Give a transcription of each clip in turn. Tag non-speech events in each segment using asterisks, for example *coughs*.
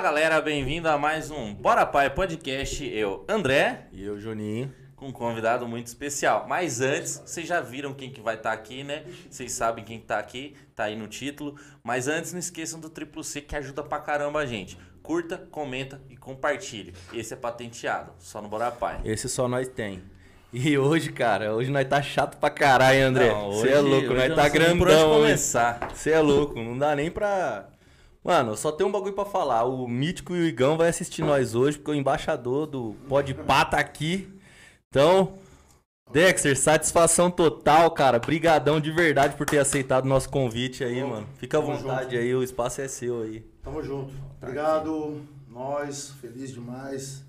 Fala galera, bem-vindo a mais um Bora Pai Podcast. Eu, André, E eu, Juninho. com um convidado muito especial. Mas antes, vocês já viram quem que vai estar aqui, né? Vocês sabem quem que tá aqui, tá aí no título. Mas antes, não esqueçam do Triplo C que ajuda pra caramba a gente. Curta, comenta e compartilhe. Esse é patenteado, só no Bora Pai. Esse só nós tem. E hoje, cara, hoje nós tá chato pra caralho, André. Você é louco, nós tá nem por onde grandão. começar. Você é louco, não dá nem pra. Mano, só tem um bagulho pra falar. O Mítico e o Igão vai assistir nós hoje, porque o embaixador do Pode Pá tá aqui. Então, Dexter, satisfação total, cara. Brigadão de verdade por ter aceitado o nosso convite aí, mano. Fica à vontade junto. aí, o espaço é seu aí. Tamo junto. Obrigado, nós, feliz demais.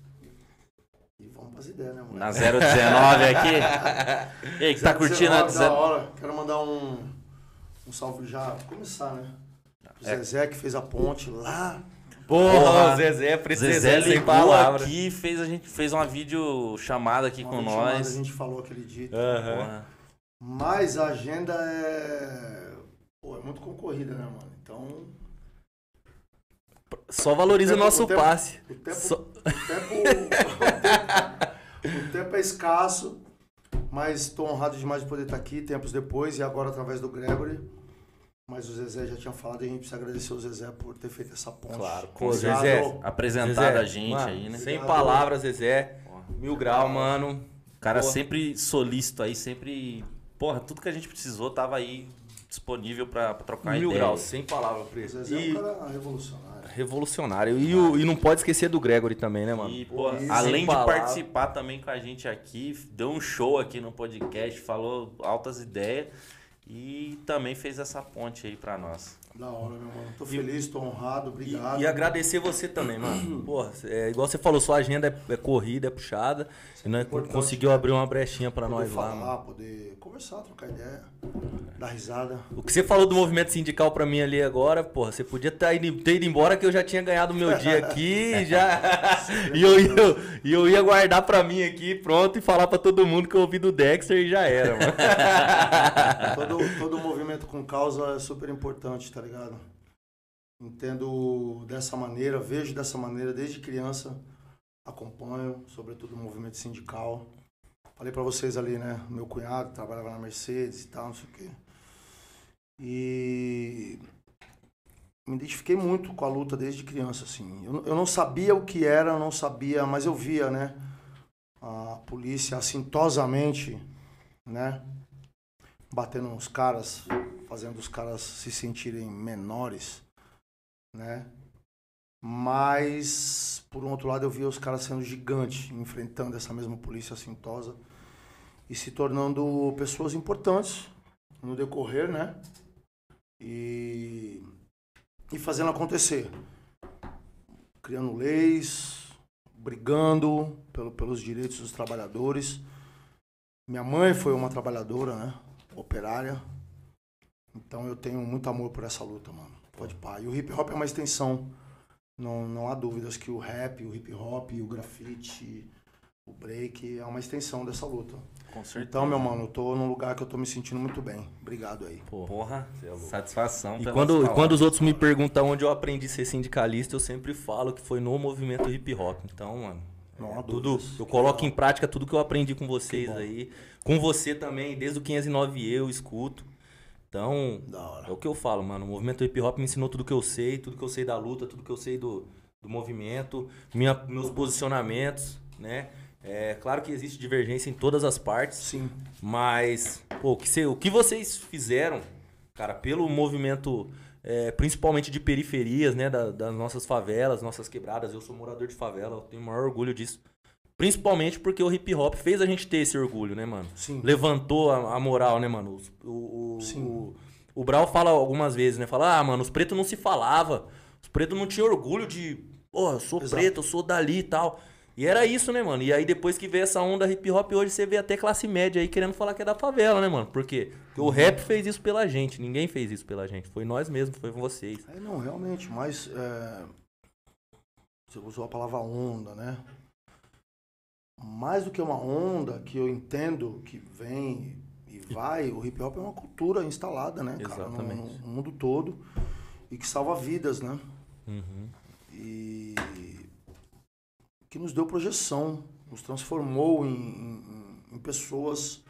E vamos pras ideias, né, mano? Na 019 aqui. E aí, que tá curtindo a 19, da 19? hora. Quero mandar um, um salve já, começar, né? O É. Zezé que fez a ponte lá. Porra, Porra, o Zezé, Zezé precisando sem ligou palavras. aqui, fez a gente fez uma vídeo chamada aqui Uma com nós. A gente falou aquele dia. Porra. Mas a agenda é. Pô, é muito concorrida, né, mano? Então. Só valoriza o tempo- nosso o tempo- passe. O tempo, Só- o, tempo, *laughs* o, tempo, o tempo é escasso, mas estou honrado demais de poder estar aqui tempos depois e agora através do Gregory. Mas o Zezé já tinha falado e a gente precisa agradecer o Zezé por ter feito essa ponte. Claro, Com certeza. Zezé, Apresentado Zezé, a gente mano, aí, né? Sem Obrigado. palavras, Zezé. Porra. Mil grau, mano. O cara Porra. sempre solícito aí, sempre. Porra, tudo que a gente precisou tava aí disponível pra, pra trocar Mil ideia. graus, sem palavras, O preço. Zezé é E um cara revolucionário. revolucionário. E, o- e não pode esquecer do Gregory também, né, mano? E, pô, além de palavras. participar também com a gente aqui, deu um show aqui no podcast, falou altas ideias e também fez essa ponte aí pra nós. Da hora, meu mano. Tô feliz, tô honrado, obrigado. E, e agradecer você também, mano. *clears throat* Porra, é, igual você falou, sua agenda é, é corrida, é puxada. E nós importante, conseguiu né? abrir uma brechinha pra poder nós lá, falar, mano. poder conversar, trocar ideia, dar risada. O que você falou do movimento sindical pra mim ali agora, porra, você podia ter ido, ter ido embora que eu já tinha ganhado o meu dia aqui e *laughs* já. e, eu, ia- e eu ia guardar pra mim aqui, pronto, e falar pra todo mundo que eu ouvi do Dexter e já era, mano. *laughs* todo, todo movimento com causa é super importante, tá ligado? Entendo dessa maneira, vejo dessa maneira desde criança, acompanho, sobretudo o movimento sindical. Falei pra vocês ali, né? Meu cunhado trabalhava na Mercedes e tal, não sei o quê. E me identifiquei muito com a luta desde criança, assim. Eu, não- eu não sabia o que era, eu não sabia, mas eu via, né? A polícia assintosamente, né? batendo nos caras, fazendo os caras se sentirem menores, né? Mas, por um outro lado, eu via os caras sendo gigantes, enfrentando essa mesma polícia assintosa e se tornando pessoas importantes no decorrer, né? E, e fazendo acontecer. Criando leis, brigando pelo, pelos direitos dos trabalhadores. Minha mãe foi uma trabalhadora, né? Operária. Então eu tenho muito amor por essa luta, mano. Pode pá. E o hip hop é uma extensão. Não, não há dúvidas que o rap, o hip hop, o grafite, o break é uma extensão dessa luta. Com certeza. Então, meu mano, eu tô num lugar que eu tô me sentindo muito bem. Obrigado aí. Porra, satisfação. E quando, e quando os outros me perguntam onde eu aprendi a ser sindicalista, eu sempre falo que foi no movimento hip hop. Então, mano, Não há tudo, eu coloco em prática tudo que eu aprendi com vocês aí. Com você também, desde o 509 eu escuto. Então. É o que eu falo, mano. O movimento hip hop me ensinou tudo que eu sei, tudo que eu sei da luta, tudo que eu sei do, do movimento, minha, meus posicionamentos, né? É claro que existe divergência em todas as partes, Sim. mas pô, o, que cê- o que vocês fizeram, cara, pelo movimento, é, principalmente de periferias, né? da- das nossas favelas, nossas quebradas. Eu sou morador de favela, eu tenho o maior orgulho disso. Principalmente porque o hip hop fez a gente ter esse orgulho, né, mano? Sim. levantou a, a moral, né, mano? O, o, Sim. o, o Brau fala algumas vezes, né? Fala, ah, mano, os pretos não se falava. Os pretos não tinham orgulho de, pô, eu sou Exato. preto, eu sou dali e tal. E era isso, né, mano? E aí depois que veio essa onda hip hop, hoje você vê até classe média aí querendo falar que é da favela, né, mano? Por quê? Porque o rap fez isso pela gente, ninguém fez isso pela gente. Foi nós mesmos, foi vocês. É, não, realmente, mas é, você usou a palavra onda, né? Mais do que uma onda que eu entendo que vem e vai, o hip hop é uma cultura instalada, né, cara, no, Exatamente. no mundo todo e que salva vidas, né? Uhum. e que nos deu projeção, nos transformou em, em, em pessoas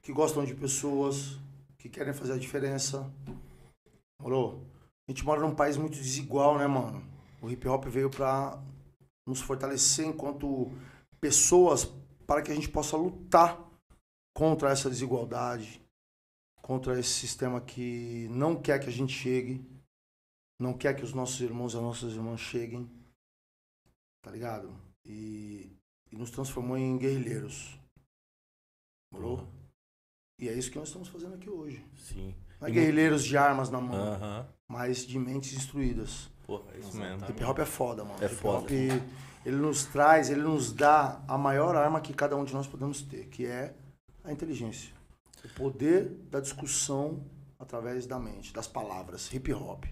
que gostam de pessoas, que querem fazer a diferença. Morou? A gente mora num país muito desigual, né, mano? O hip hop veio pra nos fortalecer enquanto pessoas para que a gente possa lutar contra essa desigualdade, contra esse sistema que não quer que a gente chegue, não quer que os nossos irmãos e as nossas irmãs cheguem, tá ligado? E, e nos transformou em guerrilheiros. Morou? E é isso que nós estamos fazendo aqui hoje. Sim. Não é guerrilheiros de armas na mão, Aham. mas de mentes instruídas. Pô, é isso mesmo. Hip hop é foda, mano. É Hip foda. hop, ele nos traz, ele nos dá a maior arma que cada um de nós podemos ter, que é a inteligência. O poder da discussão através da mente, das palavras. Hip hop.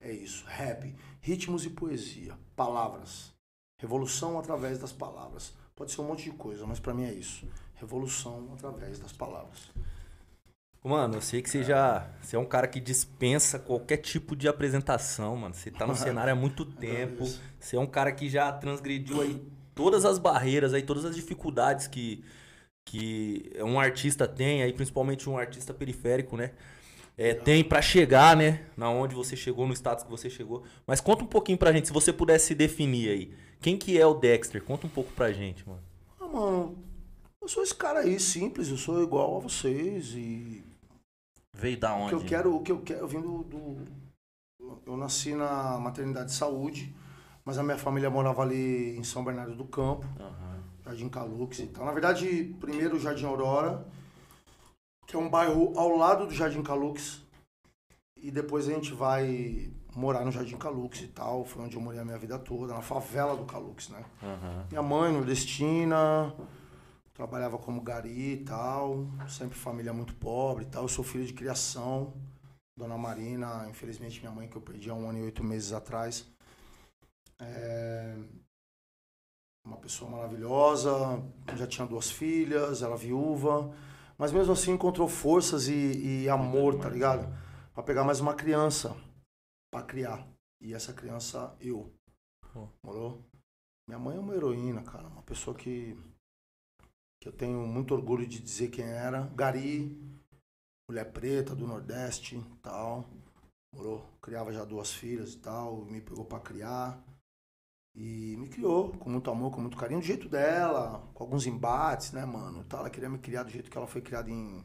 É isso. Rap. Ritmos e poesia. Palavras. Revolução através das palavras. Pode ser um monte de coisa, mas pra mim é isso. Revolução através das palavras. Mano, eu sei que você já. Você é um cara que dispensa qualquer tipo de apresentação, mano. Você tá no *laughs* cenário há muito tempo. Você é um cara que já transgrediu aí todas as barreiras, aí, todas as dificuldades que, que um artista tem, aí, principalmente um artista periférico, né? É, tem pra chegar, né? Na onde você chegou, no status que você chegou. Mas conta um pouquinho pra gente, se você pudesse se definir aí. Quem que é o Dexter? Conta um pouco pra gente, mano. Ah, mano, eu sou esse cara aí, simples, eu sou igual a vocês e Veio da O onde? que eu quero, o que eu quero, eu vim do, do- Eu nasci na maternidade de saúde, mas a minha família morava ali em São Bernardo do Campo, Aham. Jardim Calux e tal. Na verdade, primeiro o Jardim Aurora, que é um bairro ao lado do Jardim Calux, e depois a gente vai morar no Jardim Calux e tal. Foi onde eu morei a minha vida toda, na favela do Calux, né? Aham. Minha mãe, nordestina, trabalhava como gari e tal, sempre família muito pobre e tal. Eu sou filho de criação, Dona Marina, infelizmente minha mãe que eu perdi há um ano e oito meses atrás. É uma pessoa maravilhosa, já tinha duas filhas, ela viúva, mas mesmo assim encontrou forças e, e amor, tá ligado? Pra pegar mais uma criança, pra criar. E essa criança, eu. Morou? Minha mãe é uma heroína, cara. Uma pessoa que, que eu tenho muito orgulho de dizer quem era. Gari, mulher preta do Nordeste tal. Morou? Criava já duas filhas e tal. Me pegou pra criar. E me criou com muito amor, com muito carinho, do jeito dela, com alguns embates, né, mano? Tal. Ela queria me criar do jeito que ela foi criada em.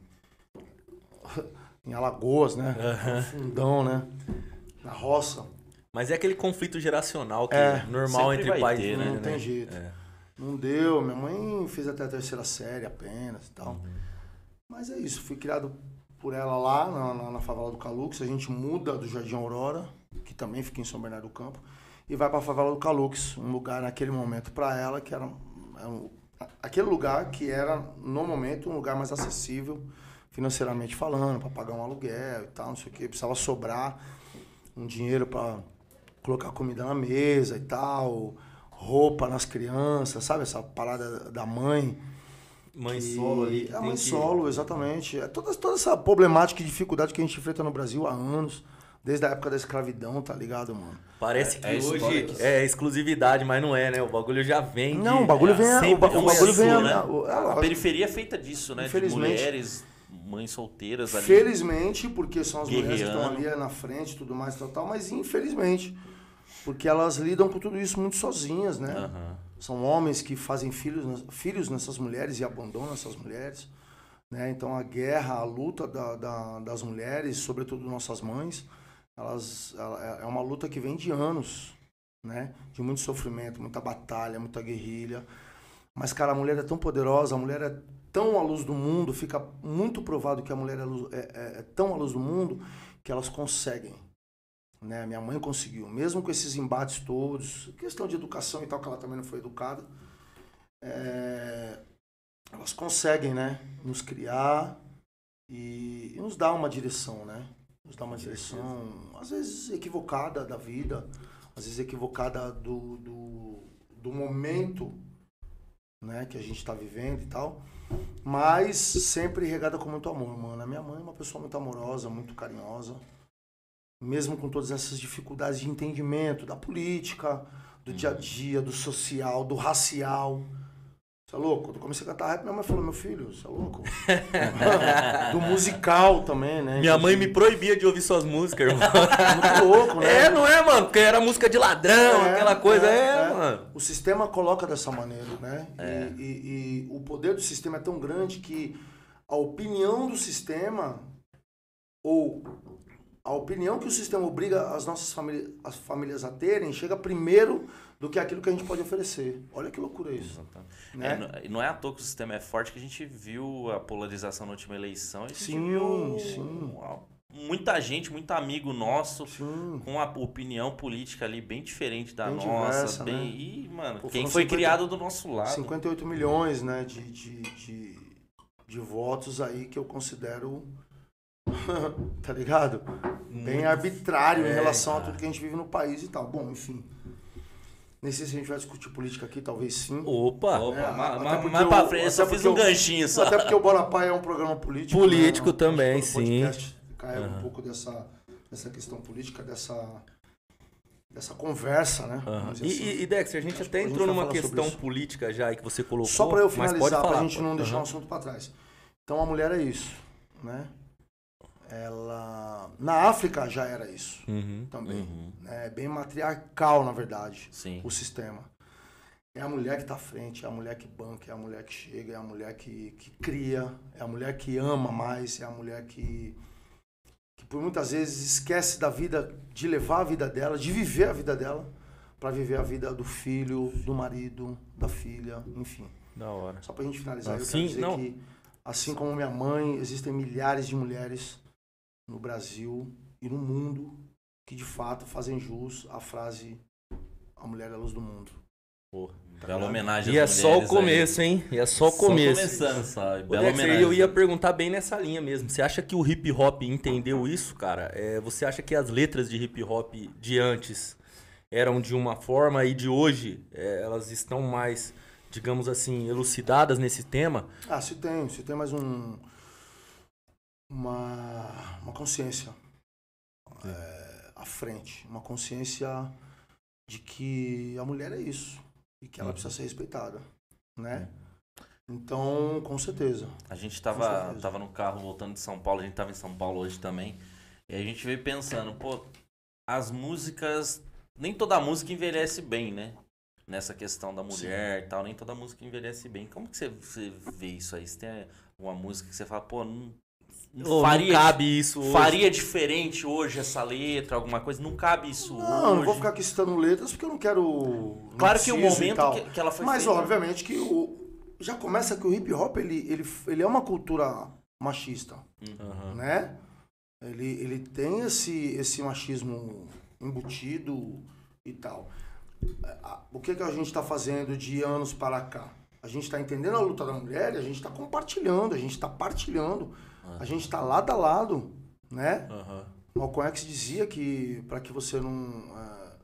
*laughs* em Alagoas, né? Fundão, né? Na roça. Mas é aquele conflito geracional que É, é normal entre pais e ter, né? filho, Não tem jeito. É. Não deu, minha mãe fez até a terceira série apenas e tal. Uhum. Mas é isso, fui criado por ela lá na, na, na favela do Calux. A gente muda do Jardim Aurora, que também fica em São Bernardo do Campo, e vai pra favela do Calux, um lugar naquele momento pra ela que era, era um- aquele lugar que era no momento um lugar mais acessível financeiramente falando, pra pagar um aluguel e tal, não sei o que, precisava sobrar um dinheiro pra colocar comida na mesa e tal, roupa nas crianças, sabe essa parada da mãe? Mãe que- solo ali. É mãe que- solo, exatamente. É toda, toda essa problemática e dificuldade que a gente enfrenta no Brasil há anos, desde a época da escravidão, tá ligado, mano? Parece que É história hoje que- é exclusividade, mas não é, né? O bagulho já vem. de- Não, o bagulho vem. sempre O, ba- o foi bagulho assim, vem. né? a- é A periferia é feita disso, né? De Infelizmente. mulheres, mães solteiras ali. Felizmente, porque são as mulheres que estão ali na frente e tudo mais, tal, tal, mas infelizmente, porque elas lidam com tudo isso muito sozinhas, né? Aham. São homens que fazem filhos, filhos nessas mulheres e abandonam essas mulheres. Né? Então a guerra, a luta da- da- das mulheres, sobretudo nossas mães, elas, ela- é uma luta que vem de anos, né? de muito sofrimento, muita batalha, muita guerrilha. Mas, cara, a mulher é tão poderosa, a mulher é tão à luz do mundo, fica muito provado que a mulher é, luz- é- é- é tão à luz do mundo que elas conseguem. Né? Minha mãe conseguiu, mesmo com esses embates todos, questão de educação e tal, que ela também não foi educada, é, elas conseguem, né, nos criar e, e nos dar uma direção, né? Nos dar uma direção, às vezes equivocada da vida, às vezes equivocada do, do, do momento, né, que a gente está vivendo e tal, mas sempre regada com muito amor, mano. A minha mãe é uma pessoa muito amorosa, muito carinhosa. mesmo com todas essas dificuldades de entendimento da política, do dia a dia, do social, do racial. Você é louco? Quando eu comecei a cantar rap, minha mãe falou, meu filho, você é louco? *laughs* do musical também, né? Minha mãe me proibia de ouvir suas músicas, irmão. *laughs* Muito louco, né? É, não é, mano? Porque era música de ladrão, É, aquela coisa. É, é. mano. O sistema coloca dessa maneira, né? É. E, e- e o poder do sistema é tão grande que a opinião do sistema ou a opinião que o sistema obriga as nossas famílias, as famílias a terem chega primeiro do que aquilo que a gente pode oferecer. Olha que loucura isso. Né? É, não- é à toa que o sistema é forte que a gente viu a polarização na última eleição. A Sim, viu sim. a- muita gente, muito amigo nosso, Sim. com a opinião política ali bem diferente da Bem nossa. diversa, bem, né? E, mano, Pô, quem foi 50 criado do nosso lado. 58 milhões né, de, de, de, de votos aí que eu considero, *laughs* tá ligado? Bem arbitrário em É, relação a cara. tudo que a gente vive no país e tal. Bom, enfim. Nem sei se a gente vai discutir política aqui, talvez sim. Opa. Opa, É, ma- até ma- porque mais pra frente, eu só fiz um eu- ganchinho só. Até porque o Bola Pai é um programa político. Político né? também, todo sim. podcast Carrega um pouco dessa, dessa questão política, dessa, dessa conversa, né? E, dizer assim. e, e, Dexter, a gente Acho até que a gente entrou vai numa questão política já aí que você colocou. Só para eu mas finalizar, pra falar, gente não pode. deixar o Aham. assunto para trás. Então a mulher é isso, né? Ela na África já era isso Uhum. também, Uhum. né? É bem matriarcal na verdade, Sim. o sistema. É a mulher que tá à frente, é a mulher que banca, é a mulher que chega, é a mulher que, que cria, é a mulher que ama mais, é a mulher que que por muitas vezes esquece da vida, de levar a vida dela, de viver a vida dela, para viver a vida do filho, do marido, da filha, enfim. Da hora. Só pra gente finalizar, Ah, eu quero dizer não. que, assim como minha mãe, existem milhares de mulheres no Brasil e no mundo que de fato fazem jus à frase a mulher é a luz do mundo. Bela homenagem E é só o mulheres aí. começo, hein? E é só o Só começo. começando só. Ô, Bela Dexter, homenagem. eu ia perguntar bem nessa linha mesmo. Você acha que o hip hop entendeu isso, cara? É, você acha que as letras de hip hop de antes eram de uma forma e de hoje é, elas estão mais, digamos assim, elucidadas nesse tema? Ah, se tem, se tem mais um uma, uma consciência é, à frente, uma consciência de que a mulher é isso e que ela Uhum. precisa ser respeitada, né? Então, com certeza. A gente Com tava, no carro voltando de São Paulo, a gente tava em São Paulo hoje também. E a gente veio pensando, pô, as músicas. Nem toda música envelhece bem, né? Nessa questão da mulher e tal, nem toda música envelhece bem. Como que você, você vê isso aí? Você tem uma música que você fala, pô, não, não Ou faria, não cabe isso hoje? faria diferente hoje essa letra, alguma coisa? Não cabe isso Não, hoje. não vou ficar aqui citando letras porque eu não quero. não Claro que o momento tal. que, que ela foi Mas feita- obviamente que o, já começa que o hip hop ele, ele, ele é uma cultura machista, Aham. né? Ele, ele tem esse, esse machismo embutido e tal. O que, que a gente está fazendo de anos para cá? A gente está entendendo a luta da mulher e a gente está compartilhando, a gente está partilhando, a gente está lado a lado, né? Aham. Malcolm X dizia que para que você não eh,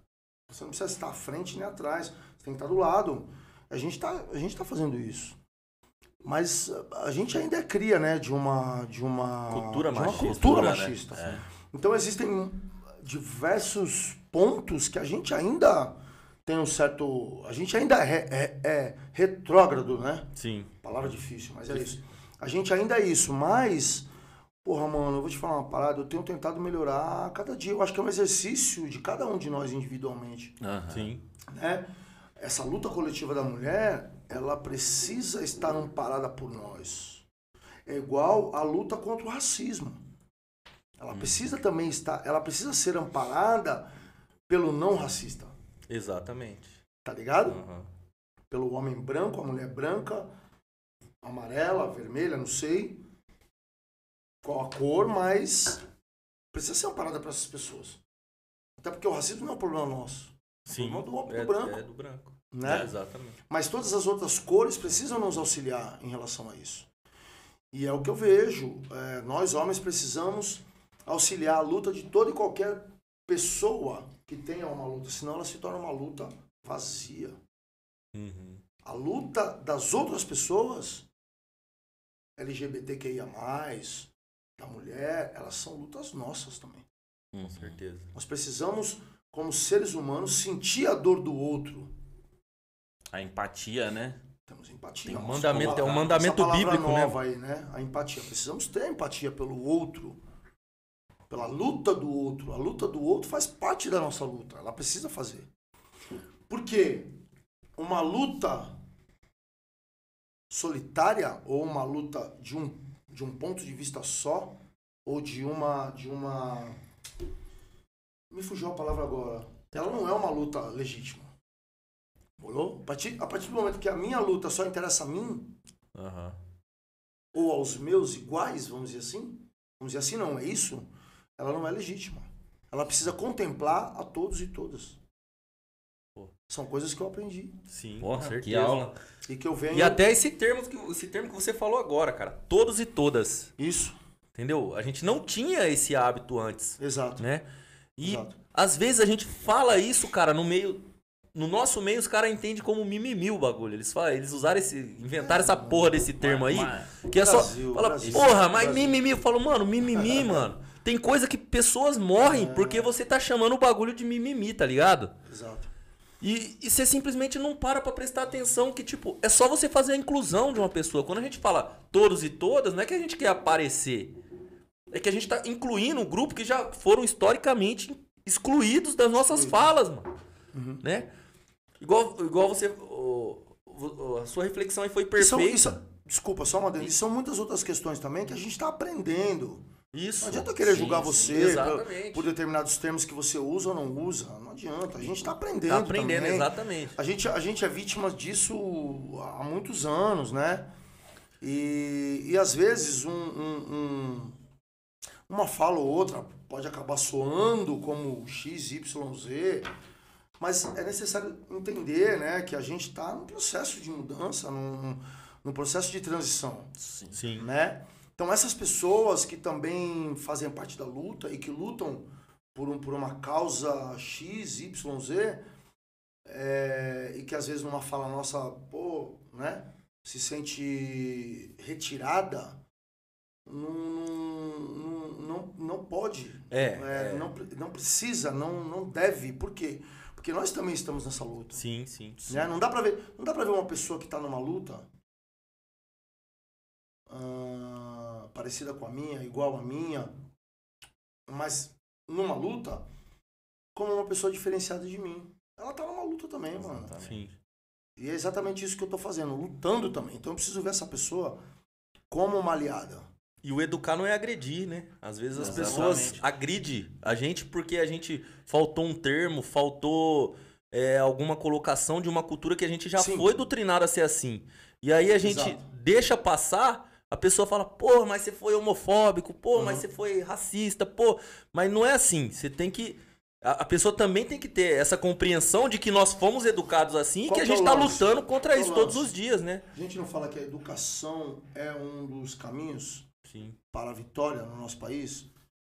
você não precisa estar à frente nem atrás, você tem que estar do lado. A gente está tá fazendo isso. Mas a gente ainda é cria, né, de uma de uma Cultura de uma machista, cultura né? machista. É. Então existem diversos pontos que a gente ainda tem um certo, a gente ainda é, é- é retrógrado, né? Sim. Palavra difícil, mas é isso. A gente ainda é isso, mas, porra, mano, eu vou te falar uma parada, eu tenho tentado melhorar a cada dia. Eu acho que é um exercício de cada um de nós individualmente, Aham. Sim. né? Essa luta coletiva da mulher, ela precisa estar amparada por nós. É igual a luta contra o racismo. Ela precisa também estar, ela precisa ser amparada pelo não racista, Exatamente. tá ligado? Aham. pelo homem branco, a mulher branca, amarela, vermelha, não sei qual a cor, mas precisa ser uma parada para essas pessoas. Até porque o racismo não é um problema nosso, Sim. problema do homem é, do branco, É do branco. né? É, exatamente. Mas todas as outras cores precisam nos auxiliar em relação a isso. E é o que eu vejo. é, nós, homens, precisamos auxiliar a luta de toda e qualquer pessoa que tenha uma luta, senão ela se torna uma luta vazia. Uhum. A luta das outras pessoas, LGBTQIA, da mulher, elas são lutas nossas também. Uhum. Com certeza. Nós precisamos, como seres humanos, sentir a dor do outro. A empatia, né? Temos empatia. Tem um mandamento- palavra- é um mandamento bíblico, né? nova aí, né? A empatia. Precisamos ter empatia pelo outro. Pela luta do outro. A luta do outro faz parte da nossa luta. Ela precisa fazer. Por quê? Uma luta solitária ou uma luta de um, de um ponto de vista só ou de uma de uma me fugiu a palavra agora. Ela não é uma luta legítima. Morou? A partir, a partir do momento que a minha luta só interessa a mim, Aham. ou aos meus iguais, vamos dizer assim, vamos dizer assim, não, é isso, ela não é legítima. Ela precisa contemplar a todos e todas. Pô. São coisas que eu aprendi Sim, Porra, com que certeza. aula. e que eu venho. E até esse termo, que, esse termo que você falou agora, cara. Todos e todas. Isso, Entendeu? A gente não tinha esse hábito antes, exato. né? E Exato. às vezes a gente fala isso, cara, no meio. No nosso meio, os caras entendem como mimimi o bagulho. Eles, falam, eles usaram esse. inventaram essa porra desse termo aí. Mas- Que é só. Brasil, Fala, Brasil, porra, mas Brasil. mimimi. Eu falo, mano, mimimi, *laughs* mano. Tem coisa que pessoas morrem É. porque você tá chamando o bagulho de mimimi, tá ligado? Exato. E, e você simplesmente não para pra prestar atenção que, tipo, é só você fazer a inclusão de uma pessoa. Quando a gente fala todos e todas, não é que a gente quer aparecer. É que a gente tá incluindo um grupo que já foram historicamente excluídos das nossas falas, mano. Uhum. Né? Igual, igual você. o- o- a sua reflexão aí foi perfeita. desculpa, só uma E são muitas outras questões também que a gente está aprendendo. Isso. Não adianta querer Sim, julgar sim, você exatamente. por, por determinados termos que você usa ou não usa. Não adianta. A gente está aprendendo. Tá aprendendo, também. exatamente. A gente, a gente é vítima disso há muitos anos, né? E, e às vezes um, um- um- uma fala ou outra pode acabar soando como X, Y, Z, mas é necessário entender né, que a gente está num processo de mudança, num, num processo de transição Sim. Sim. Né? Então essas pessoas que também fazem parte da luta e que lutam por, um, por uma causa X, Y, Z, é, e que às vezes numa fala nossa, pô, né? Se sente retirada, não, não, não, não pode. É, É, é. Não, não precisa, não, não deve. Por quê? Porque nós também estamos nessa luta. Sim, sim. Né? Não dá pra ver, não dá pra ver uma pessoa que tá numa luta ah, parecida com a minha, igual a minha, mas numa luta como uma pessoa diferenciada de mim. Ela tá numa luta também, mano. Sim. E é exatamente isso que eu tô fazendo, lutando também. Então eu preciso ver essa pessoa como uma aliada. E o educar não é agredir, né? Às vezes as Exatamente. pessoas agridem a gente porque a gente faltou um termo, faltou é, alguma colocação de uma cultura que a gente já Sim. foi doutrinado a ser assim. E aí a gente Exato. deixa passar, a pessoa fala, pô, mas você foi homofóbico, pô, mas Uhum. você foi racista, pô. Mas não é assim. Você tem que. A, a pessoa também tem que ter essa compreensão de que nós fomos educados assim e que a é gente tá lance? lutando contra Qual isso todos os dias, né? A gente não fala que a educação é um dos caminhos Sim, para a vitória no nosso país?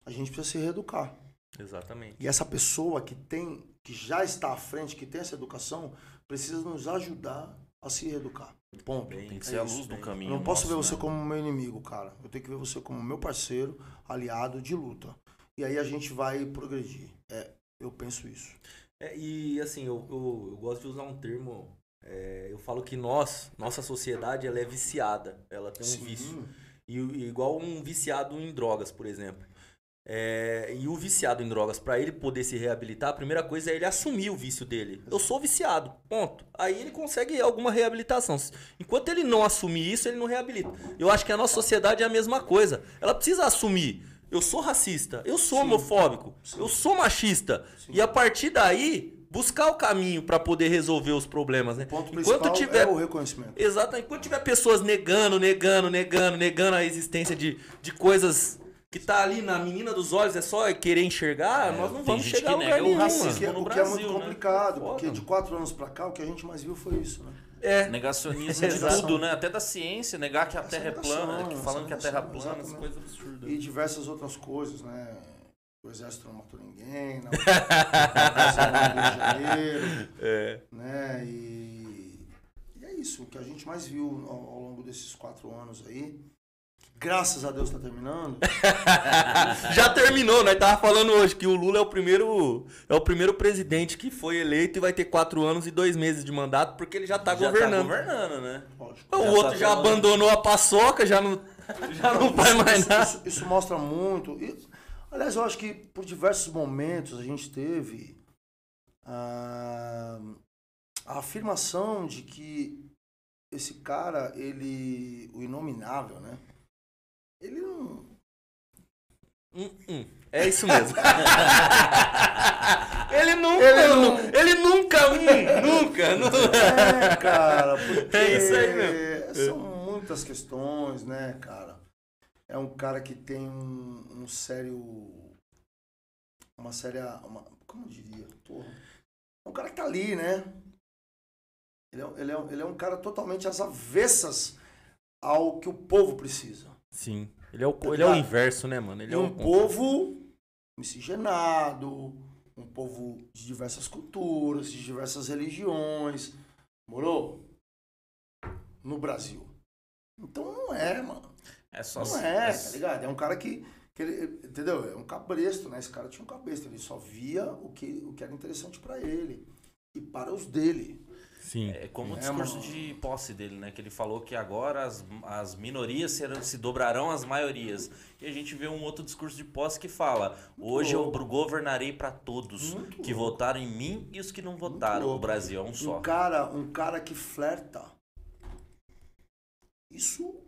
A gente precisa se reeducar. exatamente. E essa pessoa que tem, que já está à frente, que tem essa educação, precisa nos ajudar a se reeducar. Ponto. Bem, Tem que É ser a isso, luz do bem. caminho. Eu não posso ver nosso, você né? como meu inimigo, cara. Eu tenho que ver você como meu parceiro, aliado de luta. E aí a gente vai progredir. É, eu penso isso. É, e assim, eu, eu, eu gosto de usar um termo. é, eu falo que nós, nossa sociedade, ela é viciada. Ela tem um vício. E, e igual um viciado em drogas, por exemplo. É, e o viciado em drogas, pra ele poder se reabilitar, a primeira coisa é ele assumir o vício dele. Eu sou viciado, ponto. Aí ele consegue alguma reabilitação. Enquanto ele não assumir isso, ele não reabilita. Eu acho que a nossa sociedade é a mesma coisa. Ela precisa assumir. Eu sou racista, eu sou Sim. homofóbico, Sim. eu sou machista. Sim. E a partir daí, buscar o caminho pra poder resolver os problemas, né? O ponto Enquanto principal tiver é o reconhecimento. Exato. Enquanto tiver pessoas negando, negando, negando, negando a existência de, de coisas que tá ali na menina dos olhos, é só querer enxergar, nós não vamos chegar a lugar o nenhum, racismo. O que, é- o que é muito né? complicado, Foda, porque de quatro anos pra cá, o que a gente mais viu foi isso, né? É. Negacionismo de Exato. tudo, né? Até da ciência, negar que a Essa Terra é plana, que falando que a Terra é plana, essas coisas absurdas. E diversas outras coisas, né? O exército não matou ninguém, não. no Rio de Janeiro, É. né? E, e é isso, o que a gente mais viu ao, ao longo desses quatro anos aí. Graças a Deus tá terminando. *laughs* Já terminou, nós tava falando hoje que o Lula é o primeiro é o primeiro presidente que foi eleito e vai ter quatro anos e dois meses de mandato porque ele já tá Já governando. tá governando, né? Lógico. o Já outro tá já falando. abandonou a paçoca, já não, *laughs* já não faz mais Isso, nada. isso- isso mostra muito. E, aliás, eu acho que por diversos momentos a gente teve ah, a afirmação de que esse cara, ele. o inominável, né? Ele não. Hum, hum. É isso mesmo. *laughs* ele nunca, Ele não- ele nunca, hum, nunca. não- É, cara, porque *laughs* É isso aí mesmo. São muitas questões, né, cara? É um cara que tem um, um sério. Uma séria. Uma, como eu diria? Porra. É um cara que tá ali, né? Ele é, ele, é, ele é um cara totalmente às avessas ao que o povo precisa. Sim, ele é o, ele é o inverso, né, mano? Ele é um o povo miscigenado, um povo de diversas culturas, de diversas religiões. Morou? No Brasil. Então não é, mano. É só. Não é, tá ligado? É um cara que, que ele, entendeu? É um cabresto, né? Esse cara tinha um cabresto. Ele só via o que, o que era interessante pra ele e para os dele. Sim. É como o É, discurso de posse dele, né? Que ele falou que agora as, as minorias serão, se dobrarão às maiorias. E a gente vê um outro discurso de posse que fala: hoje eu governarei para todos Muito que louco. votaram em mim e os que não votaram. O. Brasil é um só. Um cara, um cara que flerta. Isso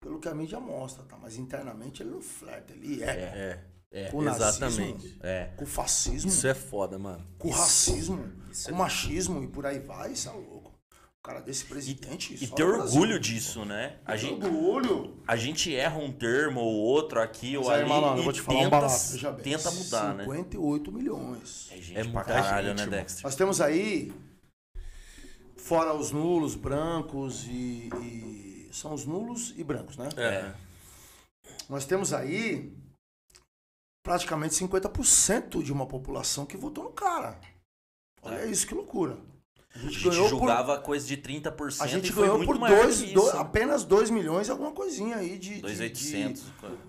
pelo que a mídia mostra, tá? Mas internamente ele não flerta, ele é. É, é, Com o nazismo. exatamente. É. Com o fascismo, Isso é foda, mano. com o racismo, isso com é- o machismo e por aí vai, isso é louco. O cara desse presidente. E só ter orgulho disso, né? A gente, orgulho. a gente erra um termo ou outro aqui ou Mas aí, ali malandro, eu e vou te falar um tenta, veja bem. tenta mudar, né? 58 milhões. É gente É pra caralho, gente, né. Dexter? Nós temos aí, fora os nulos, brancos e, e- São os nulos e brancos, né? É. Nós temos aí praticamente 50% de uma população que votou no cara. Olha isso, que loucura. A A gente, ganhou julgava coisa de 30% por, a gente e ganhou por dois, do- apenas 2 milhões e alguma coisinha aí de. de- 2.800.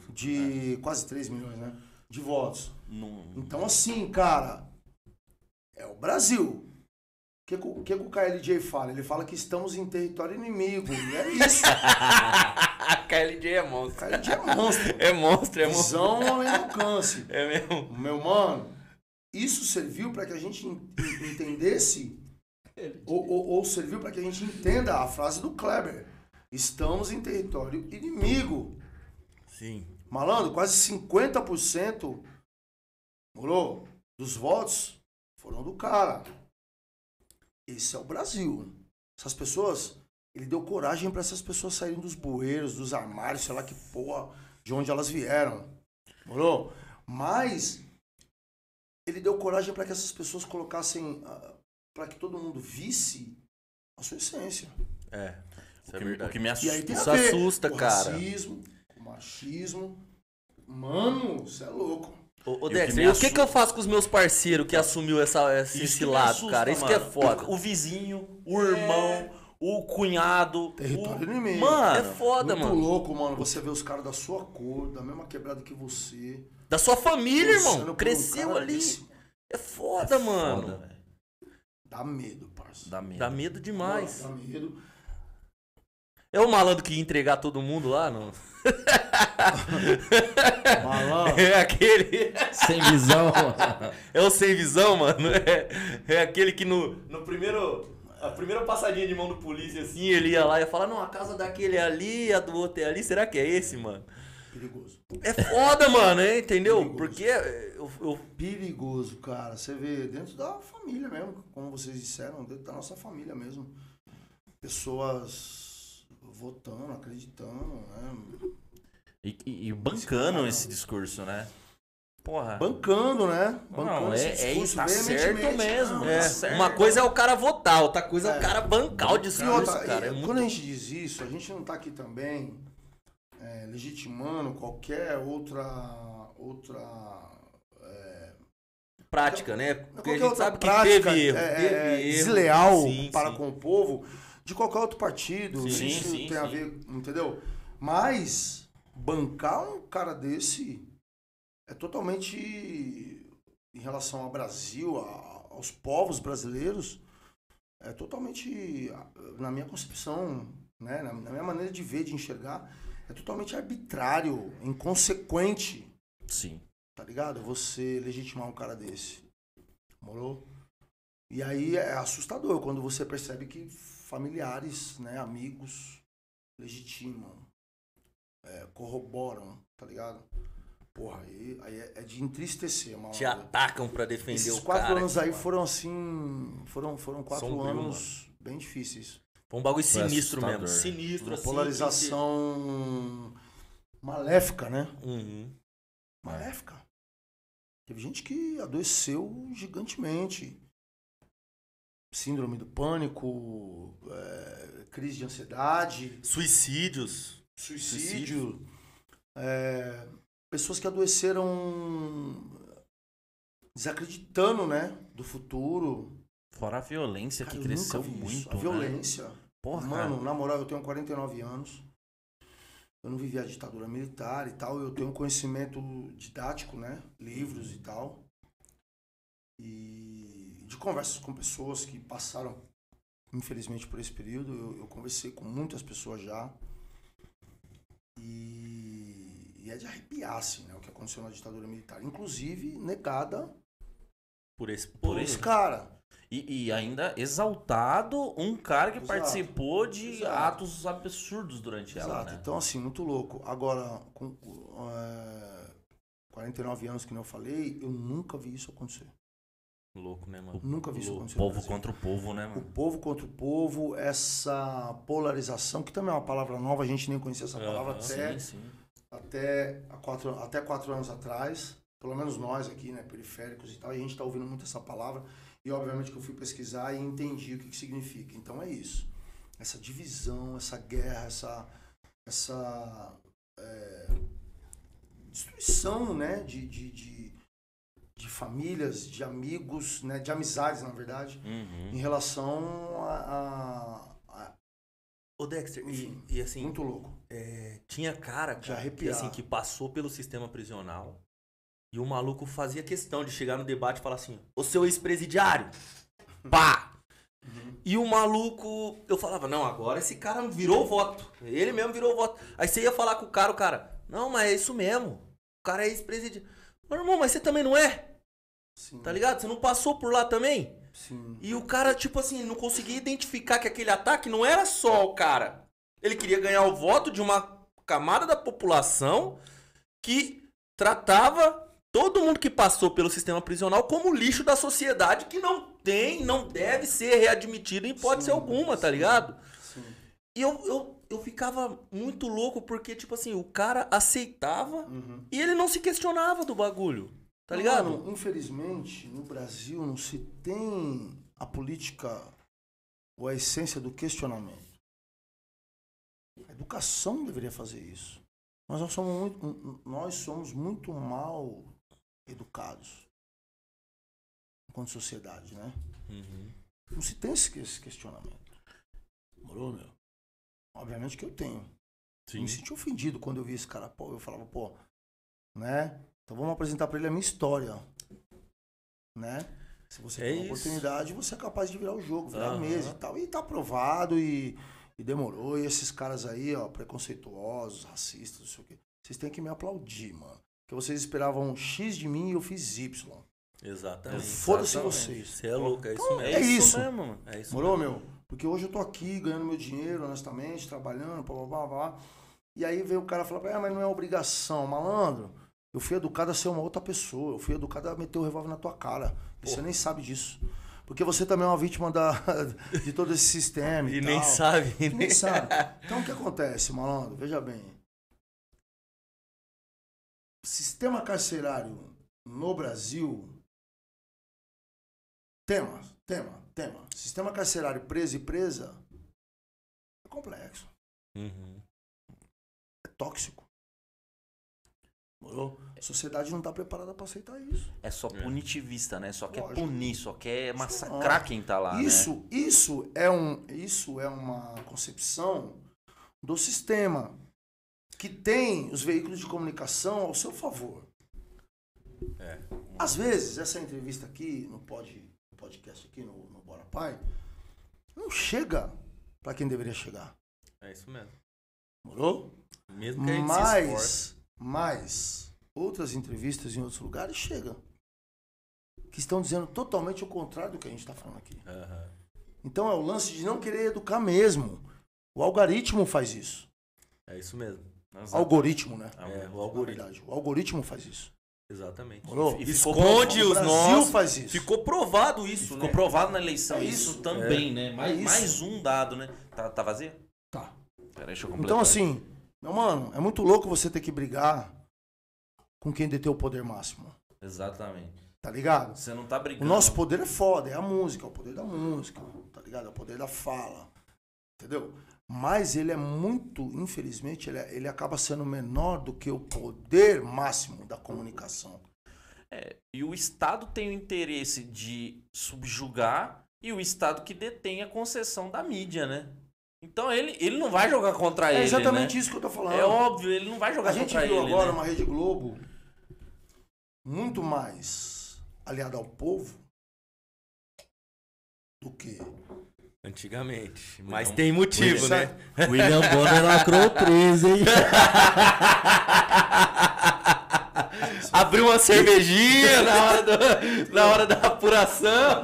De, de quase 3 milhões, né? De votos. Não- Então, assim, cara, é o Brasil. O que, o que, que o KLJ fala? Ele fala que estamos em território inimigo. E é isso. *laughs* KLJ é monstro. KLJ é monstro. É monstro, é monstro. Visão além do alcance. *laughs* É mesmo. Meu mano, isso serviu para que a gente en- en- entendesse, ou, ou- ou serviu para que a gente entenda a frase do Kleber. Estamos em território inimigo. Sim. Malandro, quase 50% morou, dos votos foram do cara. Esse é o Brasil. Essas pessoas, ele deu coragem para essas pessoas saírem dos bueiros, dos armários, sei lá que porra, de onde elas vieram. Morou? Mas ele deu coragem para que essas pessoas colocassem, para que todo mundo visse a sua essência. É. O é que, o verdade. que me E assusta. aí Isso assusta, o cara. racismo, o machismo. Mano, você é louco. Ô, ô e o que, que eu faço com os meus parceiros que assumiu essa, esse, esse lado, assusta, cara? Isso mano. que é foda. O, o vizinho, o irmão, o cunhado. Território o... inimigo. Mano, é foda, Muito mano. louco, mano. Você vê os caras da sua cor, da mesma quebrada que você. Da sua família, irmão. um Cresceu ali. desse. É foda, é mano. foda, velho. Dá medo, parça. Dá medo. Dá medo demais. Dá medo. É o malandro que ia entregar todo mundo lá, não? Malandro. É aquele. Sem visão. É o sem visão, mano. É, é aquele que no, no primeiro. A primeira passadinha de mão do polícia, assim, ele ia lá e ia falar, não, a casa daquele é ali, a do outro é ali. Será que é esse, mano? Perigoso. É foda, mano, hein? entendeu? Perigoso. Porque eu, eu- Perigoso, cara. Você vê dentro da família mesmo, como vocês disseram, dentro da nossa família mesmo. Pessoas votando, acreditando, né? E, e- e bancando esse discurso, né? Porra. Bancando, né? Bancando Não, é, é discurso tá certo mesmo. Não, é, tá certo. uma coisa é o cara votar, outra coisa é, É. o cara bancar o discurso, outra, cara. É muito... quando a gente diz isso, a gente não tá aqui também é, legitimando qualquer outra. outra é, prática, né? Porque a gente sabe que prática, teve erro. é, teve é, erro. desleal Sim, para sim. com o povo de qualquer outro partido. Sim, isso sim, tem a sim. ver, entendeu? Mas bancar um cara desse é totalmente em relação ao Brasil, a- aos povos brasileiros, é totalmente, na minha concepção, né, na, na minha maneira de ver, de enxergar, é totalmente arbitrário, inconsequente, Sim. tá ligado? Você legitimar um cara desse. Morou? E aí é assustador quando você percebe que familiares, né, amigos, legitimam, é, corroboram, tá ligado? Porra, aí, aí é, é de entristecer, mano. Te atacam pra defender Esses o quatro cara. anos aí foram assim. Foram, foram quatro Sombrio, anos bem difíceis. Foi um bagulho Foi sinistro mesmo. Sinistro, Uma assim. polarização maléfica, né? Uhum. Maléfica. Teve gente que adoeceu gigantemente. Síndrome do pânico, é, crise de ansiedade, Suicídios. suicídio. é, pessoas que adoeceram desacreditando, né? Do futuro. Fora a violência Cara, que cresceu muito. A né? violência. Porra, Mano, cara. na moral, eu tenho 49 anos. Eu não vivi a ditadura militar e tal. Eu tenho um conhecimento didático, né? Livros e tal. E de conversas com pessoas que passaram, infelizmente, por esse período. Eu, eu conversei com muitas pessoas já. E, e é de arrepiar, assim, né? O que aconteceu na ditadura militar. Inclusive, negada Por esse Por por esse- caras. E, e ainda exaltado um cara que Exato. participou de Exato. atos absurdos durante ela, Exato. né? Então, assim, muito louco. Agora, com é, 49 anos que eu falei, eu nunca vi isso acontecer. Louco, né, mano? Nunca vi isso O acontecer. no povo contra o povo, né, O mano? povo contra o povo, essa polarização, que também é uma palavra nova, a gente nem conhecia essa palavra até, Sim, sim. até, quatro, até quatro anos atrás. Pelo menos nós aqui, né, periféricos e tal, e a gente tá ouvindo muito essa palavra. E obviamente que eu fui pesquisar e entendi o que, que significa. Então é isso. Essa divisão, essa guerra, essa, essa é, destruição né, de, de, de, de famílias, de amigos, né, de amizades, na verdade, Uhum. em relação a, a- a- Ô, Dexter, e, e assim, muito louco. é, tinha cara, De cara que, assim, que passou pelo sistema prisional e o maluco fazia questão de chegar no debate e falar assim, ô seu ex-presidiário, *laughs* pá! E o maluco, eu falava, não, agora esse cara virou voto. Ele mesmo virou voto. Aí você ia falar com o cara, o cara, não, mas é isso mesmo. O cara é ex-presidiário. Meu irmão, mas você também não é? Sim, Tá ligado? Você não passou por lá também? sim. E o cara, tipo assim, não conseguia identificar que aquele ataque não era só o cara. Ele queria ganhar o voto de uma camada da população que tratava todo mundo que passou pelo sistema prisional como lixo da sociedade que não tem, não deve ser readmitido em hipótese Sim, alguma, tá sim. ligado? sim. E eu, eu, eu ficava muito louco porque, tipo assim, o cara aceitava Uhum. e ele não se questionava do bagulho. Tá ligado? Mano, infelizmente, no Brasil não se tem a política ou a essência do questionamento. A educação deveria fazer isso. Nós não somos muito, nós somos muito mal educados enquanto sociedade, né? Uhum. Não se tem esse questionamento. Morou, meu? Obviamente que eu tenho. Eu me senti ofendido quando eu vi esse cara. Pô, eu falava, pô, né? Então vamos apresentar pra ele a minha história. Né? Se você É tem uma isso. oportunidade, você é capaz de virar o jogo, virar Aham. mesa e tal. E tá aprovado e, e demorou. E esses caras aí, ó, preconceituosos, racistas, não sei o quê. Vocês têm que me aplaudir, mano. Porque vocês esperavam X de mim e eu fiz Y. Exatamente. Foda-se Exatamente. vocês. Você é louco, é isso Então, mesmo. é isso. mesmo, mano. É isso Morou, meu? Porque hoje eu tô aqui ganhando meu dinheiro, honestamente, trabalhando, blá, blá, blá, blá. E aí veio o cara falar, ah, mas não é obrigação, malandro. Eu fui educado a ser uma outra pessoa. Eu fui educado a meter o revólver na tua cara. E você nem sabe disso. Porque você também é uma vítima da, *laughs* de todo esse sistema. E, E nem sabe. E nem sabe. Então o que acontece, malandro? Veja bem. Sistema carcerário no Brasil. Tema, tema, tema. Sistema carcerário preso e presa é complexo. Uhum. É tóxico. Morou? A sociedade não está preparada para aceitar isso. É só punitivista, né? Só quer Lógico. punir, só quer massacrar Lógico. quem tá lá, né? isso, isso é um, isso é uma concepção do sistema que tem os veículos de comunicação ao seu favor. É. Às vezes, essa entrevista aqui, no, pod, podcast aqui, no, no Bora Pai, não chega para quem deveria chegar. É isso mesmo. Morou? Mesmo que a gente. Mas, mas, outras entrevistas em outros lugares chegam. Que estão dizendo totalmente o contrário do que a gente está falando aqui. Aham. Então é o lance de não querer educar mesmo. O algoritmo faz isso. É isso mesmo. Exato. Algoritmo, né? É, o algoritmo. verdade, o algoritmo faz isso. Exatamente. Morou? E Esconde O os Brasil nossos. faz isso. Ficou provado isso, Ficou né? provado na eleição É isso, isso. também, né? Mais, isso. mais um dado, né? Tá, tá vazio? Tá. Pera, deixa eu completar. Então, assim, meu mano, é muito louco você ter que brigar com quem detém o poder máximo. Exatamente. Tá ligado? Você não tá O brigando. nosso poder é foda, é a música, é o poder da música, tá ligado? É o poder da fala, entendeu? Mas ele é muito, infelizmente, ele, é- ele acaba sendo menor do que o poder máximo da comunicação. É, e o Estado tem o interesse de subjugar e o Estado que detém a concessão da mídia, né? Então ele, ele não vai jogar contra É ele. exatamente né? isso que eu tô falando. É óbvio, ele não vai jogar A gente contra viu ele. agora né? uma Rede Globo muito mais aliada ao povo do que. Antigamente. Mas Não. tem motivo, William- né? William Bonner lacrou 13, hein? *laughs* Abriu uma cervejinha na hora, do- na hora da apuração.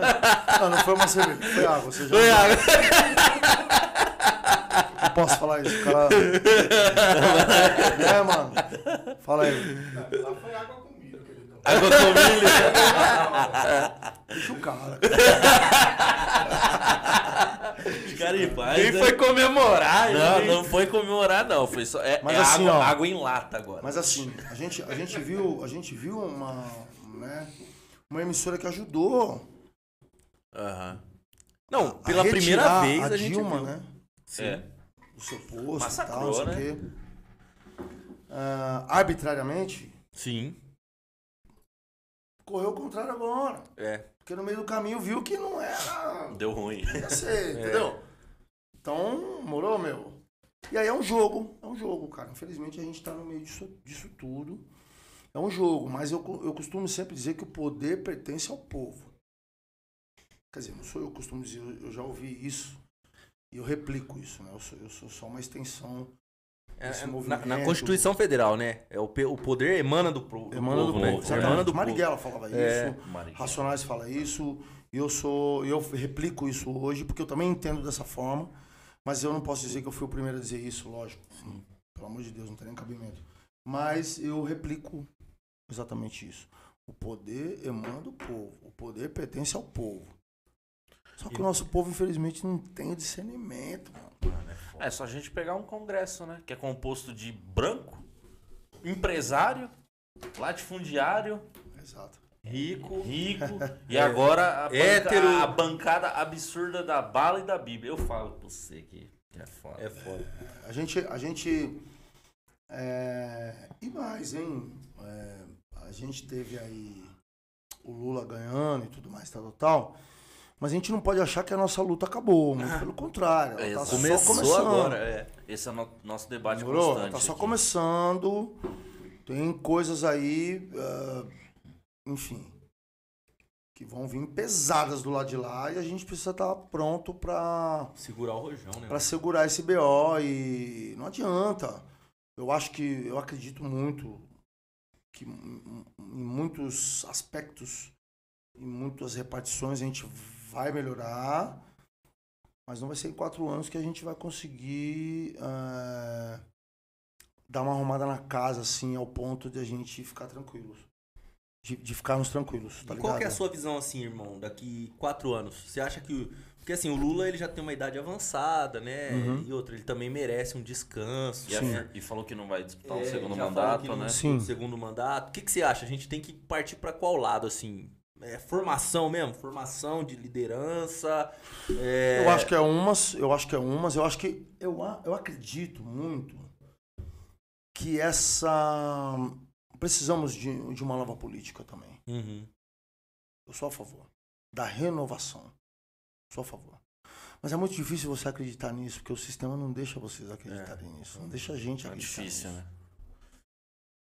Não, não foi uma cerveja, foi água. Você já Foi água. Não posso falar isso, cara. é, mano. Fala aí. Lá foi água com milho que ele tomou. Água com milho. Deixa o cara. Cara, em paz, Nem né? foi comemorar. Não, hein? não foi comemorar, não. Foi só. É, Mas é assim, água, ó. água em lata agora. Mas assim, a gente, a gente viu, a gente viu uma, né, uma emissora que ajudou Aham. Não, a pela retirar primeira vez a, a, gente Dilma, viu. né, É. do seu posto Massacrou, e tal, não sei né? o quê. Ah, arbitrariamente, Sim. correu o contrário agora. É. Porque no meio do caminho viu que não era. Deu ruim. Ia ser, *laughs* entendeu? Então, morou, meu? E aí é um jogo, é um jogo, cara. Infelizmente a gente tá no meio disso, disso tudo. É um jogo, mas eu, co- eu costumo sempre dizer que o poder pertence ao povo. Quer dizer, não sou eu que costumo dizer, eu- eu já ouvi isso. E eu replico isso, né? Eu sou, eu sou só uma extensão. É, é, na, movimento- na Constituição Federal, né? É o, o poder emana do, pro- do Emana do povo, povo. né? Emana do povo. Marighella falava É. isso. Marighella. Racionais fala isso. E eu sou. Eu replico isso hoje, porque eu também entendo dessa forma. Mas eu não posso dizer que eu fui o primeiro a dizer isso, lógico. Pelo amor de Deus, não tem nem cabimento. Mas eu replico exatamente isso. O poder emana do povo. O poder pertence ao povo. Só que o nosso povo, infelizmente, não tem o discernimento, mano. É só a gente pegar um congresso, né? Que é composto de branco, empresário, latifundiário, Exato. Rico. rico e agora a, banca- a bancada absurda da bala e da Bíblia. Eu falo pra você que é foda. É foda. A gente. A gente é, e mais, hein? É, a gente teve aí o Lula ganhando e tudo mais, tal, tal, tal. Mas a gente não pode achar que a nossa luta acabou. Muito pelo contrário. Ela tá só Começou começando. agora, é. Esse é o no- nosso debate Demorou? constante. Tá só aqui. começando. Tem coisas aí, ah, enfim, que vão vir pesadas do lado de lá e a gente precisa estar pronto para Segurar o rojão, né? para segurar esse BO e não adianta. Eu acho que eu acredito muito que em em muitos aspectos, em muitas repartições a gente vai melhorar, mas não vai ser em quatro anos que a gente vai conseguir eh, dar uma arrumada na casa assim ao ponto de a gente ficar tranquilos, de, de ficarmos tranquilos, tá E qual que é a sua visão, assim, irmão, daqui quatro anos? Você acha que... o- Porque, assim, o Lula, ele já tem uma idade avançada, né? Uhum. E outra, ele também merece um descanso. E, Sim. e falou que não vai disputar o É, segundo já falou mandato, né? o Sim. segundo mandato. O que, que você acha? A gente tem que partir pra qual lado, assim? É, formação mesmo? Formação de liderança? é, Eu acho que é umas, eu acho que é umas, eu acho que eu, eu acredito muito que essa precisamos de, de uma nova política também. Uhum. Eu sou a favor da renovação. Sou a favor. Mas é muito difícil você acreditar nisso, porque o sistema não deixa vocês acreditarem nisso. Não deixa a gente É acreditar difícil, nisso. né?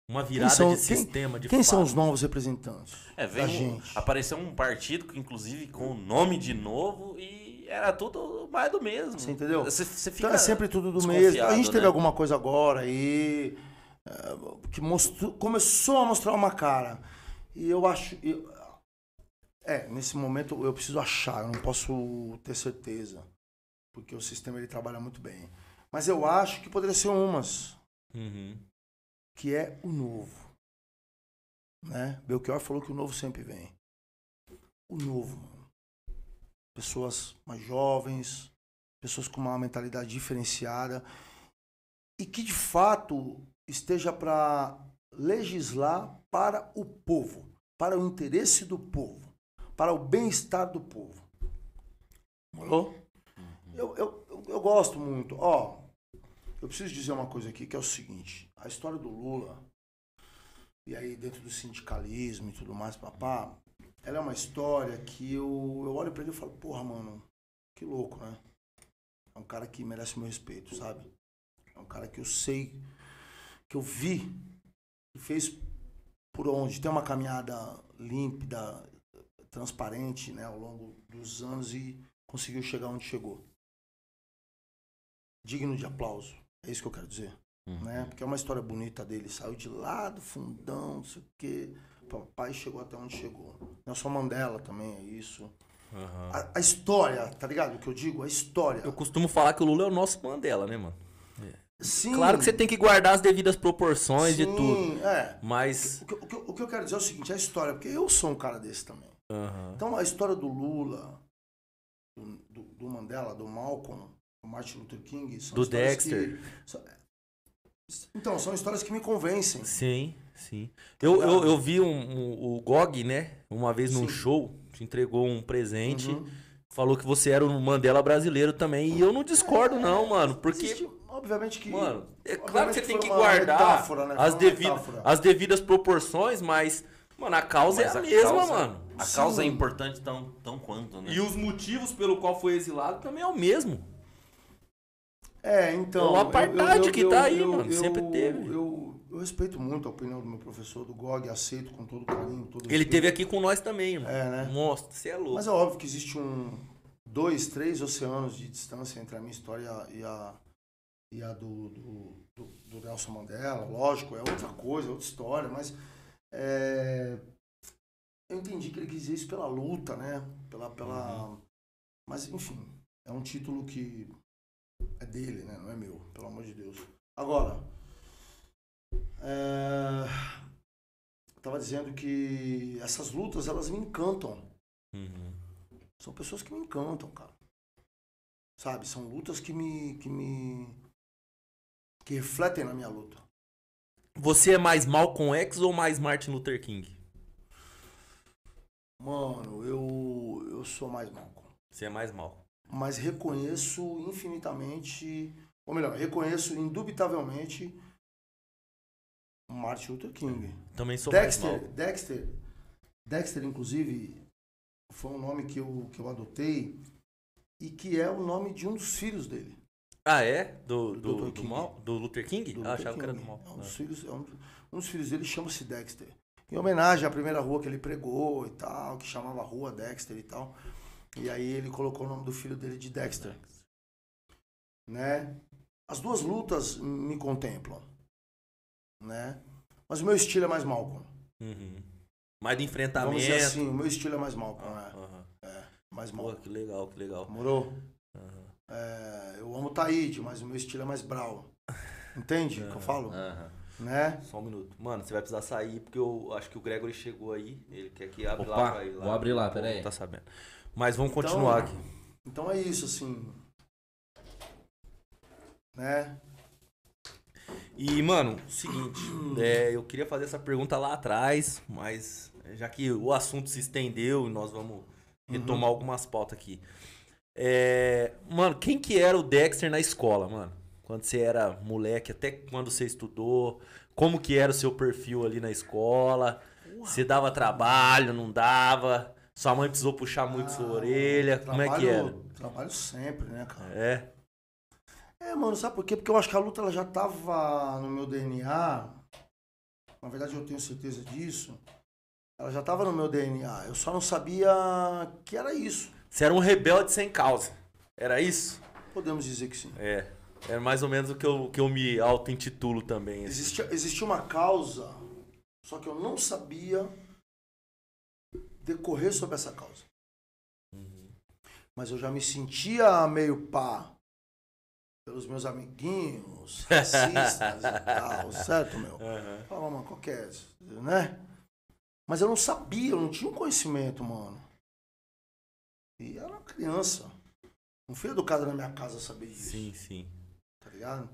Uma virada são- de quem- sistema, de Quem são fato. os novos representantes É, da veio um- gente? apareceu um partido que, inclusive, com o nome de novo e era tudo mais do mesmo. Você entendeu? Você, você fica Então é sempre tudo do mesmo. A gente teve né? alguma coisa agora aí eh, que mostrou, começou a mostrar uma cara. E eu acho. eu- é, nesse momento eu preciso achar, eu não posso ter certeza. Porque o sistema ele trabalha muito bem. Mas eu acho que poderia ser umas, Uhum. Que é o novo. Né? Belchior falou que o novo sempre vem. O novo. mano. Pessoas mais jovens, pessoas com uma mentalidade diferenciada e que de fato esteja para legislar para o povo, para o interesse do povo, para o bem-estar do povo. Morou? Eu, eu, eu, eu gosto muito. Ó, eu preciso dizer uma coisa aqui que é o seguinte: a história do Lula, e aí dentro do sindicalismo e tudo mais, papá, ela é uma história que eu, eu olho pra ele e falo, porra, mano, que louco, né? É um cara que merece meu respeito, sabe? É um cara que eu sei, que eu vi, que fez por onde. Tem uma caminhada límpida, transparente, né, ao longo dos anos e conseguiu chegar onde chegou. Digno de aplauso. É isso que eu quero dizer. Né? Porque é uma história bonita dele. Saiu de lá do fundão, não sei o quê. Papai chegou até onde chegou. Nelson Mandela também é isso. Aham. A, a história, tá ligado? O que eu digo? A história. Eu costumo falar que o Lula é o nosso Mandela, né, mano? Sim, Claro que você tem que guardar as devidas proporções de sim, tudo. É. Mas. O que, o que- o que eu quero dizer é o seguinte: a história, porque eu sou um cara desse também. Aham. Então a história do Lula, do, do- Mandela, do Malcolm, Martin Luther King, são Do Dexter. que- então, são histórias que me convencem. Sim, sim. Eu, eu, eu vi um, um- o Gog, né? Uma vez num Sim. show, te entregou um presente. Uhum. Falou que você era o Mandela brasileiro também. E eu não discordo, não, mano. Porque. Existe, obviamente que. Mano, é claro que você tem foi que guardar metáfora, né? As, devidas, as devidas proporções, mas, mano, a causa Mas é a, a mesma, causa- mano. A Sim. causa é importante tão, tão quanto, né? E os motivos pelo qual foi exilado também é o mesmo. É, então. O apartheid que tá aí, mano, sempre teve. Eu, eu respeito muito a opinião do meu professor, do GOG, aceito com todo carinho. Todo Ele respeito. teve aqui com nós também, irmão. É, né? Mostra, você é louco. Mas é óbvio que existe um. Dois, três oceanos de distância entre a minha história e a, e a do, do, do, do Nelson Mandela. Lógico, é outra coisa, é outra história, mas. é, eu entendi que ele quis dizer isso pela luta, né? Pela, pela... Mas, enfim, é um título que é dele, né? Não é meu, pelo amor de Deus. Agora, é, eu tava dizendo que essas lutas, elas me encantam. Uhum. São pessoas que me encantam, cara. Sabe? São lutas que me. que me. que refletem na minha luta. Você é mais Malcolm X ou mais Martin Luther King? Mano, eu. eu sou mais Malcolm. Você é mais Malcolm. Mas reconheço infinitamente. Ou melhor, reconheço indubitavelmente Martin Luther King. Também sou Dexter. Dexter. Dexter, inclusive, foi um nome que eu, que eu adotei e que é o nome de um dos filhos dele. Ah, é? Do, Do do, do, King. Mal, do Luther King? do ah, Luther achava que era King. do Mal. É um dos filhos, é um, um dos filhos dele chama-se Dexter. Em homenagem à primeira rua que ele pregou e tal, que chamava Rua Dexter e tal. E aí ele colocou o nome do filho dele de Dexter. Né? As duas lutas me contemplam. Né? Mas o meu estilo é mais Malcolm. Uhum. Mais do enfrentamento. Vamos dizer assim, o meu estilo é mais Malcolm. Né? aham. Mais Pô, Malcolm. que legal, que legal. Morou? Aham. É, eu amo Taíde, mas o meu estilo é mais Brau. Entende o que eu falo? Aham. Né? Só um minuto. Mano, você vai precisar sair porque eu acho que o Gregory chegou aí. Ele quer que abra lá pra ele. vou abrir lá, Pô, pera aí. Não tá sabendo. Mas vamos continuar Então- aqui. Então é isso, assim. Né? E, mano, seguinte, *clears throat* é, eu queria fazer essa pergunta lá atrás, mas já que o assunto se estendeu, nós vamos retomar algumas pautas aqui. É, mano, quem que era o Dexter na escola, mano? Quando você era moleque, até quando você estudou, como que era o seu perfil ali na escola? Você dava trabalho, não dava? Sua mãe precisou puxar muito Ah, sua orelha? Como é que trabalho- era? Trabalho sempre, né, cara? É. É, mano, sabe por quê? Porque eu acho que a luta ela já tava no meu DNA. Na verdade, eu tenho certeza disso. Ela já tava no meu DNA. Eu só não sabia que era isso. Você era um rebelde sem causa. Era isso? Podemos dizer que sim. É. É mais ou menos o que eu, que eu me auto-intitulo também. assim. Existia, existia uma causa, só que eu não sabia decorrer sobre essa causa. Mas eu já me sentia meio pá pelos meus amiguinhos, *laughs* racistas e tal, certo, meu? Aham. Falava, mano, qual que é, né? Mas eu não sabia, eu não tinha um conhecimento, mano. E era uma criança. Não fui educado na minha casa a saber disso, Sim, sim. tá ligado?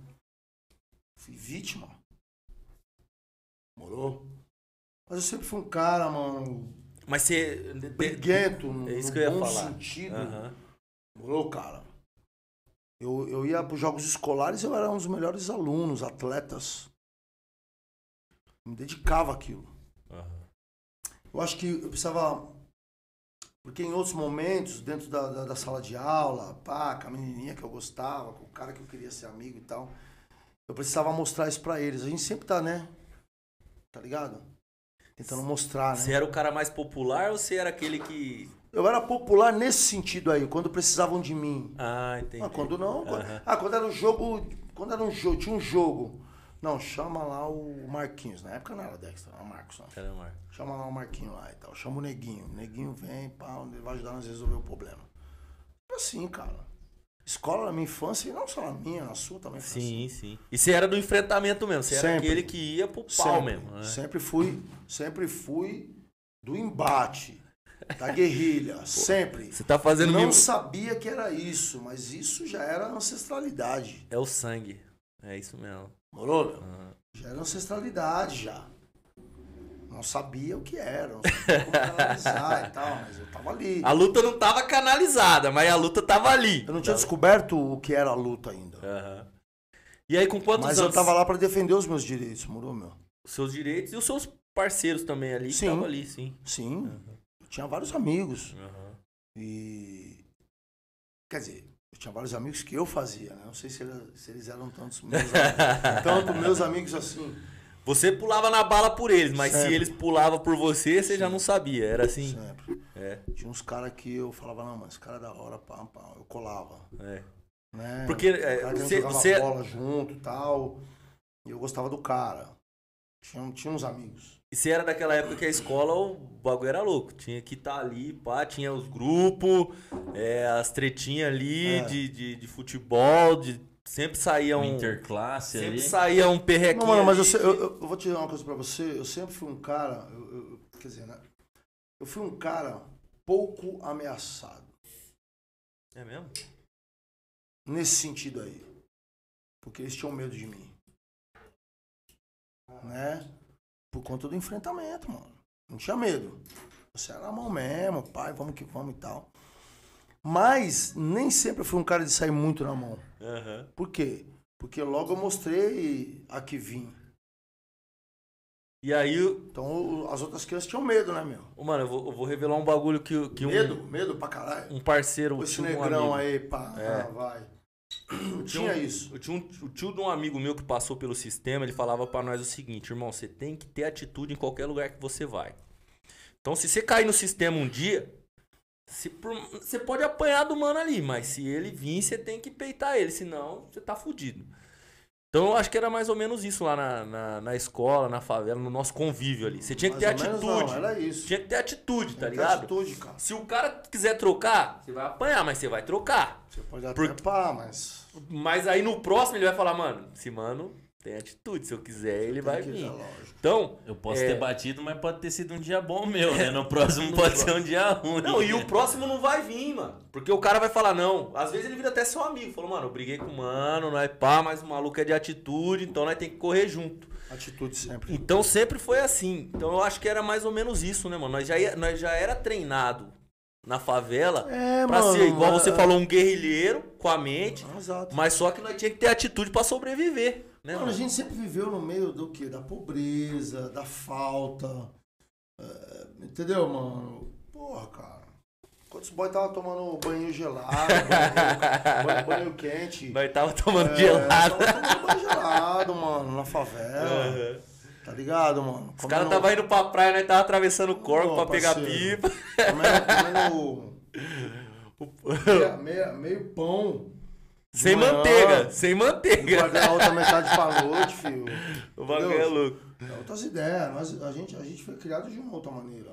Fui vítima. Morou? Mas eu sempre fui um cara, mano, Mas você. briguento, no, É isso que eu ia bom falar. sentido. Aham. Morou, cara? Eu, eu ia para os jogos escolares, eu era um dos melhores alunos, atletas. Me dedicava àquilo. Aham. Eu acho que eu precisava. Porque em outros momentos, dentro da, da, da sala de aula, pá, com a menininha que eu gostava, com o cara que eu queria ser amigo e tal, eu precisava mostrar isso pra eles. A gente sempre tá, né? Tá ligado? Tentando mostrar, Você né? era o cara mais popular ou você era aquele que. Eu era popular nesse sentido aí, quando precisavam de mim. Ah, entendi. Ah, quando não. quando- Aham. Ah, quando era um jogo. Quando era um jogo, tinha um jogo. Não, chama lá o Marquinhos. Na época não era Dexter, era Marcos. Não. Era. Chama lá o Marquinho lá e tal. Chama o Neguinho. O Neguinho vem, pá, ele vai ajudar nós a resolver o problema. Assim, cara. Escola na minha infância, e não só na minha, na sua também Sim, sim. E você era do enfrentamento mesmo. Você era Sempre. aquele que ia pro assim. pau sempre, mesmo. né? Sempre fui, sempre fui do embate, da guerrilha, *laughs* sempre. Você tá fazendo não mimo- sabia que era isso, mas isso já era ancestralidade. É o sangue. É isso mesmo. Morou? Aham. Já era ancestralidade, já. Não sabia o que era, não sabia como canalizar e tal, mas eu tava ali. A luta não tava canalizada, mas a luta tava ali. Eu não tinha descoberto o que era a luta ainda. Aham. E aí, com quantos Mas anos? eu tava lá pra defender os meus direitos, morou, meu? Os seus direitos e os seus parceiros também ali. que Sim. Estavam ali, sim. Sim, eu tinha vários amigos. Aham. E. Quer dizer, eu tinha vários amigos que eu fazia, né? Não sei se, ele- se eles eram tantos meus amigos. *laughs* tanto meus amigos assim. Você pulava na bala por eles, mas se Sempre. eles pulavam por você, você já não sabia. Era assim. Sempre. É, Tinha uns caras que eu falava, não, mas esse cara é da hora, pá, pá. Eu colava. é. Né? Porque é, você, você, bola junto e tal. E eu gostava do cara. Tinha, tinha uns amigos. você era daquela época que a escola, o bagulho era louco. Tinha que estar ali, pá, tinha os grupos, é, as tretinhas ali É. de, de, de futebol, de, sempre saía Um um. interclasse Sempre ali. saía um perrequinho. Não, mano, mas eu, eu, eu- vou te dizer uma coisa pra você. Eu sempre fui um cara. eu- eu- quer dizer, né? Eu fui um cara pouco ameaçado. É mesmo? Nesse sentido aí. Porque eles tinham medo de mim. Né? Por conta do enfrentamento, mano. Não tinha medo. Você era na mão mesmo, pai, vamos que vamos e tal. Mas nem sempre eu fui um cara de sair muito na mão. Aham. Por quê? Porque logo eu mostrei a que vim. E aí, Então as outras crianças tinham medo, né, meu? mano, eu vou, eu vou revelar um bagulho que, que um, Medo, medo pra caralho. um parceiro, esse um negrão amigo. aí, pá, É. ah, vai. Tinha Tinha um- isso. Eu tinha um, o tio de um amigo meu que passou pelo sistema, ele falava pra nós o seguinte, irmão, você tem que ter atitude em qualquer lugar que você vai. Então, se você cair no sistema um dia, se você pode apanhar do mano ali, mas se ele vir, você tem que peitar ele, senão você tá fudido. Então, eu acho que era mais ou menos isso lá na, na, na escola, na favela, no nosso convívio ali. Você tinha que ter Mais menos atitude. Não, era isso. Tinha que ter atitude, tá Tem ter ligado? atitude, cara. Se o cara quiser trocar, você vai apanhar, mas você vai trocar. Você pode até Por- pá, mas. Mas aí no próximo ele vai falar, mano, esse mano tem atitude, se eu quiser ele vai vir. é. Então, Eu posso É. ter batido, mas pode ter sido um dia bom meu, né? No *laughs* próximo pode ser um dia ruim. não, e o próximo não vai vir, mano. Porque o cara vai falar, não. Às vezes ele vira até seu amigo. Falou, mano, eu briguei com o mano, nós pá, mas o maluco é de atitude, então nós tem que correr junto. Atitude sempre. Então sempre foi assim. Então eu acho que era mais ou menos isso, né, mano? Nós já, ia- nós já era treinado na favela É, pra mano. ser, igual você é- falou, um guerrilheiro com a mente. Exato. Mas só que nós tinha que ter atitude pra sobreviver, né, Mano, a gente sempre viveu no meio do quê? Da pobreza, da falta. é, entendeu, mano? porra, cara. Quantos boys tava tomando banho gelado, banho, banho, *laughs* banho quente. Nós tava tomando É, gelado. Tava tomando banho gelado, mano, na favela. Tá ligado, mano? Os caras tava indo pra praia, nós tava atravessando o corpo pra pegar pipa. Comendo, comendo *laughs* meia, meia- meio pão. Sem manhã, manteiga, sem manteiga. Guardando a outra metade pra noite, filho. *laughs* O bagulho é louco. É outras ideias. Nós, a, gente, a gente foi criado de uma outra maneira.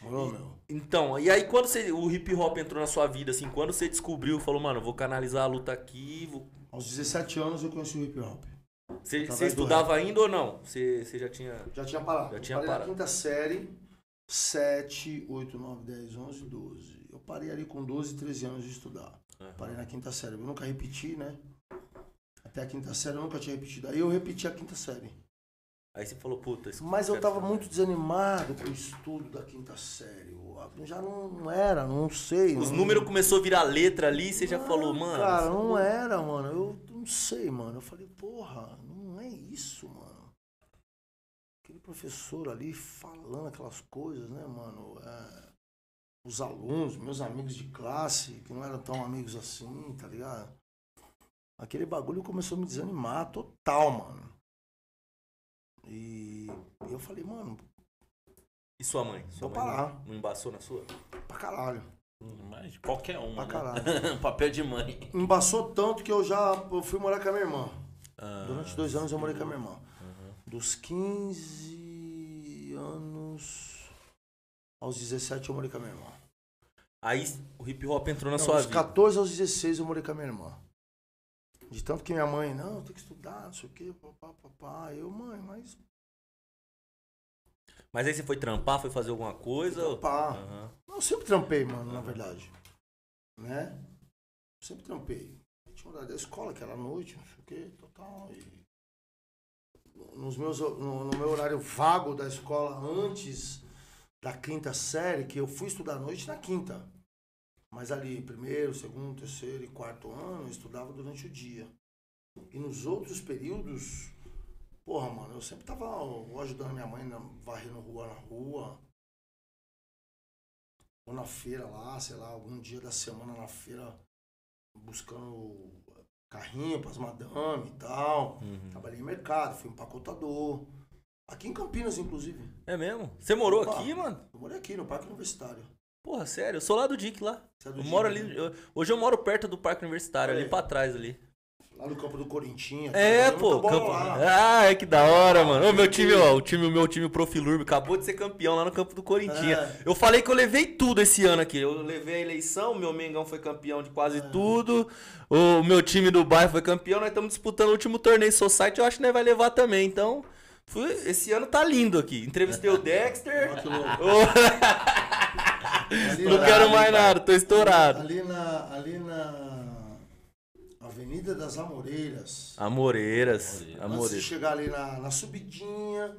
Morou, meu? Então, e aí quando você, o hip hop entrou na sua vida, assim, quando você descobriu, falou, mano, vou canalizar a luta aqui, vou... Aos 17 anos eu conheci o hip hop. Você, você estudava ainda ou não? Você, você já tinha... Já tinha parado. Já tinha parado. na quinta série, 7, 8, 9, 10, 11, 12. Eu parei ali com 12, 13 anos de estudar. Parei na quinta série. Eu nunca repeti, né? Até a quinta série eu nunca tinha repetido. Aí eu repeti a quinta série. Aí você falou, puta... isso Mas eu tava muito desanimado com o estudo da quinta série. Eu Já não, era, não sei. Os não- números começou a virar letra ali e você já Não, falou, mano... Cara, não era, mano. Eu não sei, mano. Eu falei, porra, não é isso, mano. Aquele professor ali falando aquelas coisas, né, mano? É, os alunos, meus amigos de classe, que não eram tão amigos assim, tá ligado? Aquele bagulho começou a me desanimar total, mano. E eu falei, mano, E sua mãe? Sua mãe parar. não- Não embaçou na sua? pra caralho. Mas qualquer um. Pra né? caralho. *laughs* Papel de mãe. Embaçou tanto que eu já eu fui morar com a minha irmã. Ah, Durante dois anos eu morei com a minha irmã. Dos 15 anos aos 17 eu morei com a minha irmã. Aí o hip hop entrou na Não, sua dos vida. 14 aos 16 eu morei com a minha irmã. De tanto que minha mãe, não, tem que estudar, não sei o quê, papá, papá. Eu, mãe, mas. Mas aí você foi trampar, foi fazer alguma coisa? ou- Papá. Aham. Eu sempre trampei, mano, na verdade. Né? Sempre trampei. Tinha horário da escola, que era à noite, não sei o quê, total. E nos meus, no, no meu horário vago da escola, antes da quinta série, que eu fui estudar à noite na quinta. Mas ali, primeiro, segundo, terceiro e quarto ano, eu estudava durante o dia. E nos outros períodos, porra, mano, eu sempre tava ou ajudando minha mãe na, varrendo rua na rua, ou na feira lá, sei lá, algum dia da semana na feira, buscando carrinho pras madame e tal. Uhum. Trabalhei em mercado, fui empacotador. Aqui em Campinas, inclusive. É mesmo? Você morou Opa. aqui, mano? Eu morei aqui no Parque Universitário. Porra, sério, eu sou lá do DIC lá. Você é do Eu moro né? ali. eu- hoje eu moro perto do Parque Universitário, ali É. pra trás ali. Lá no campo do Corintinha. É, tá pô. campo- lá. Ah, é que da hora, mano. O meu time, ó, o time, o meu time Profilurb acabou de ser campeão lá no campo do Corintinha. É. Eu falei que eu levei tudo esse ano aqui. Eu levei a eleição, meu Mengão foi campeão de quase É. tudo. O meu time do bairro foi campeão. Nós estamos disputando o último torneio Society, eu acho que nós vai levar também. Então, fui- esse ano tá lindo aqui. Entrevistei o *laughs* Dexter. Que louco. *laughs* Não quero mais nada, tô estourado. Ali na, ali na Avenida das Amoreiras. Amoreiras. Antes de Amoreiras. chegar ali na, na subidinha,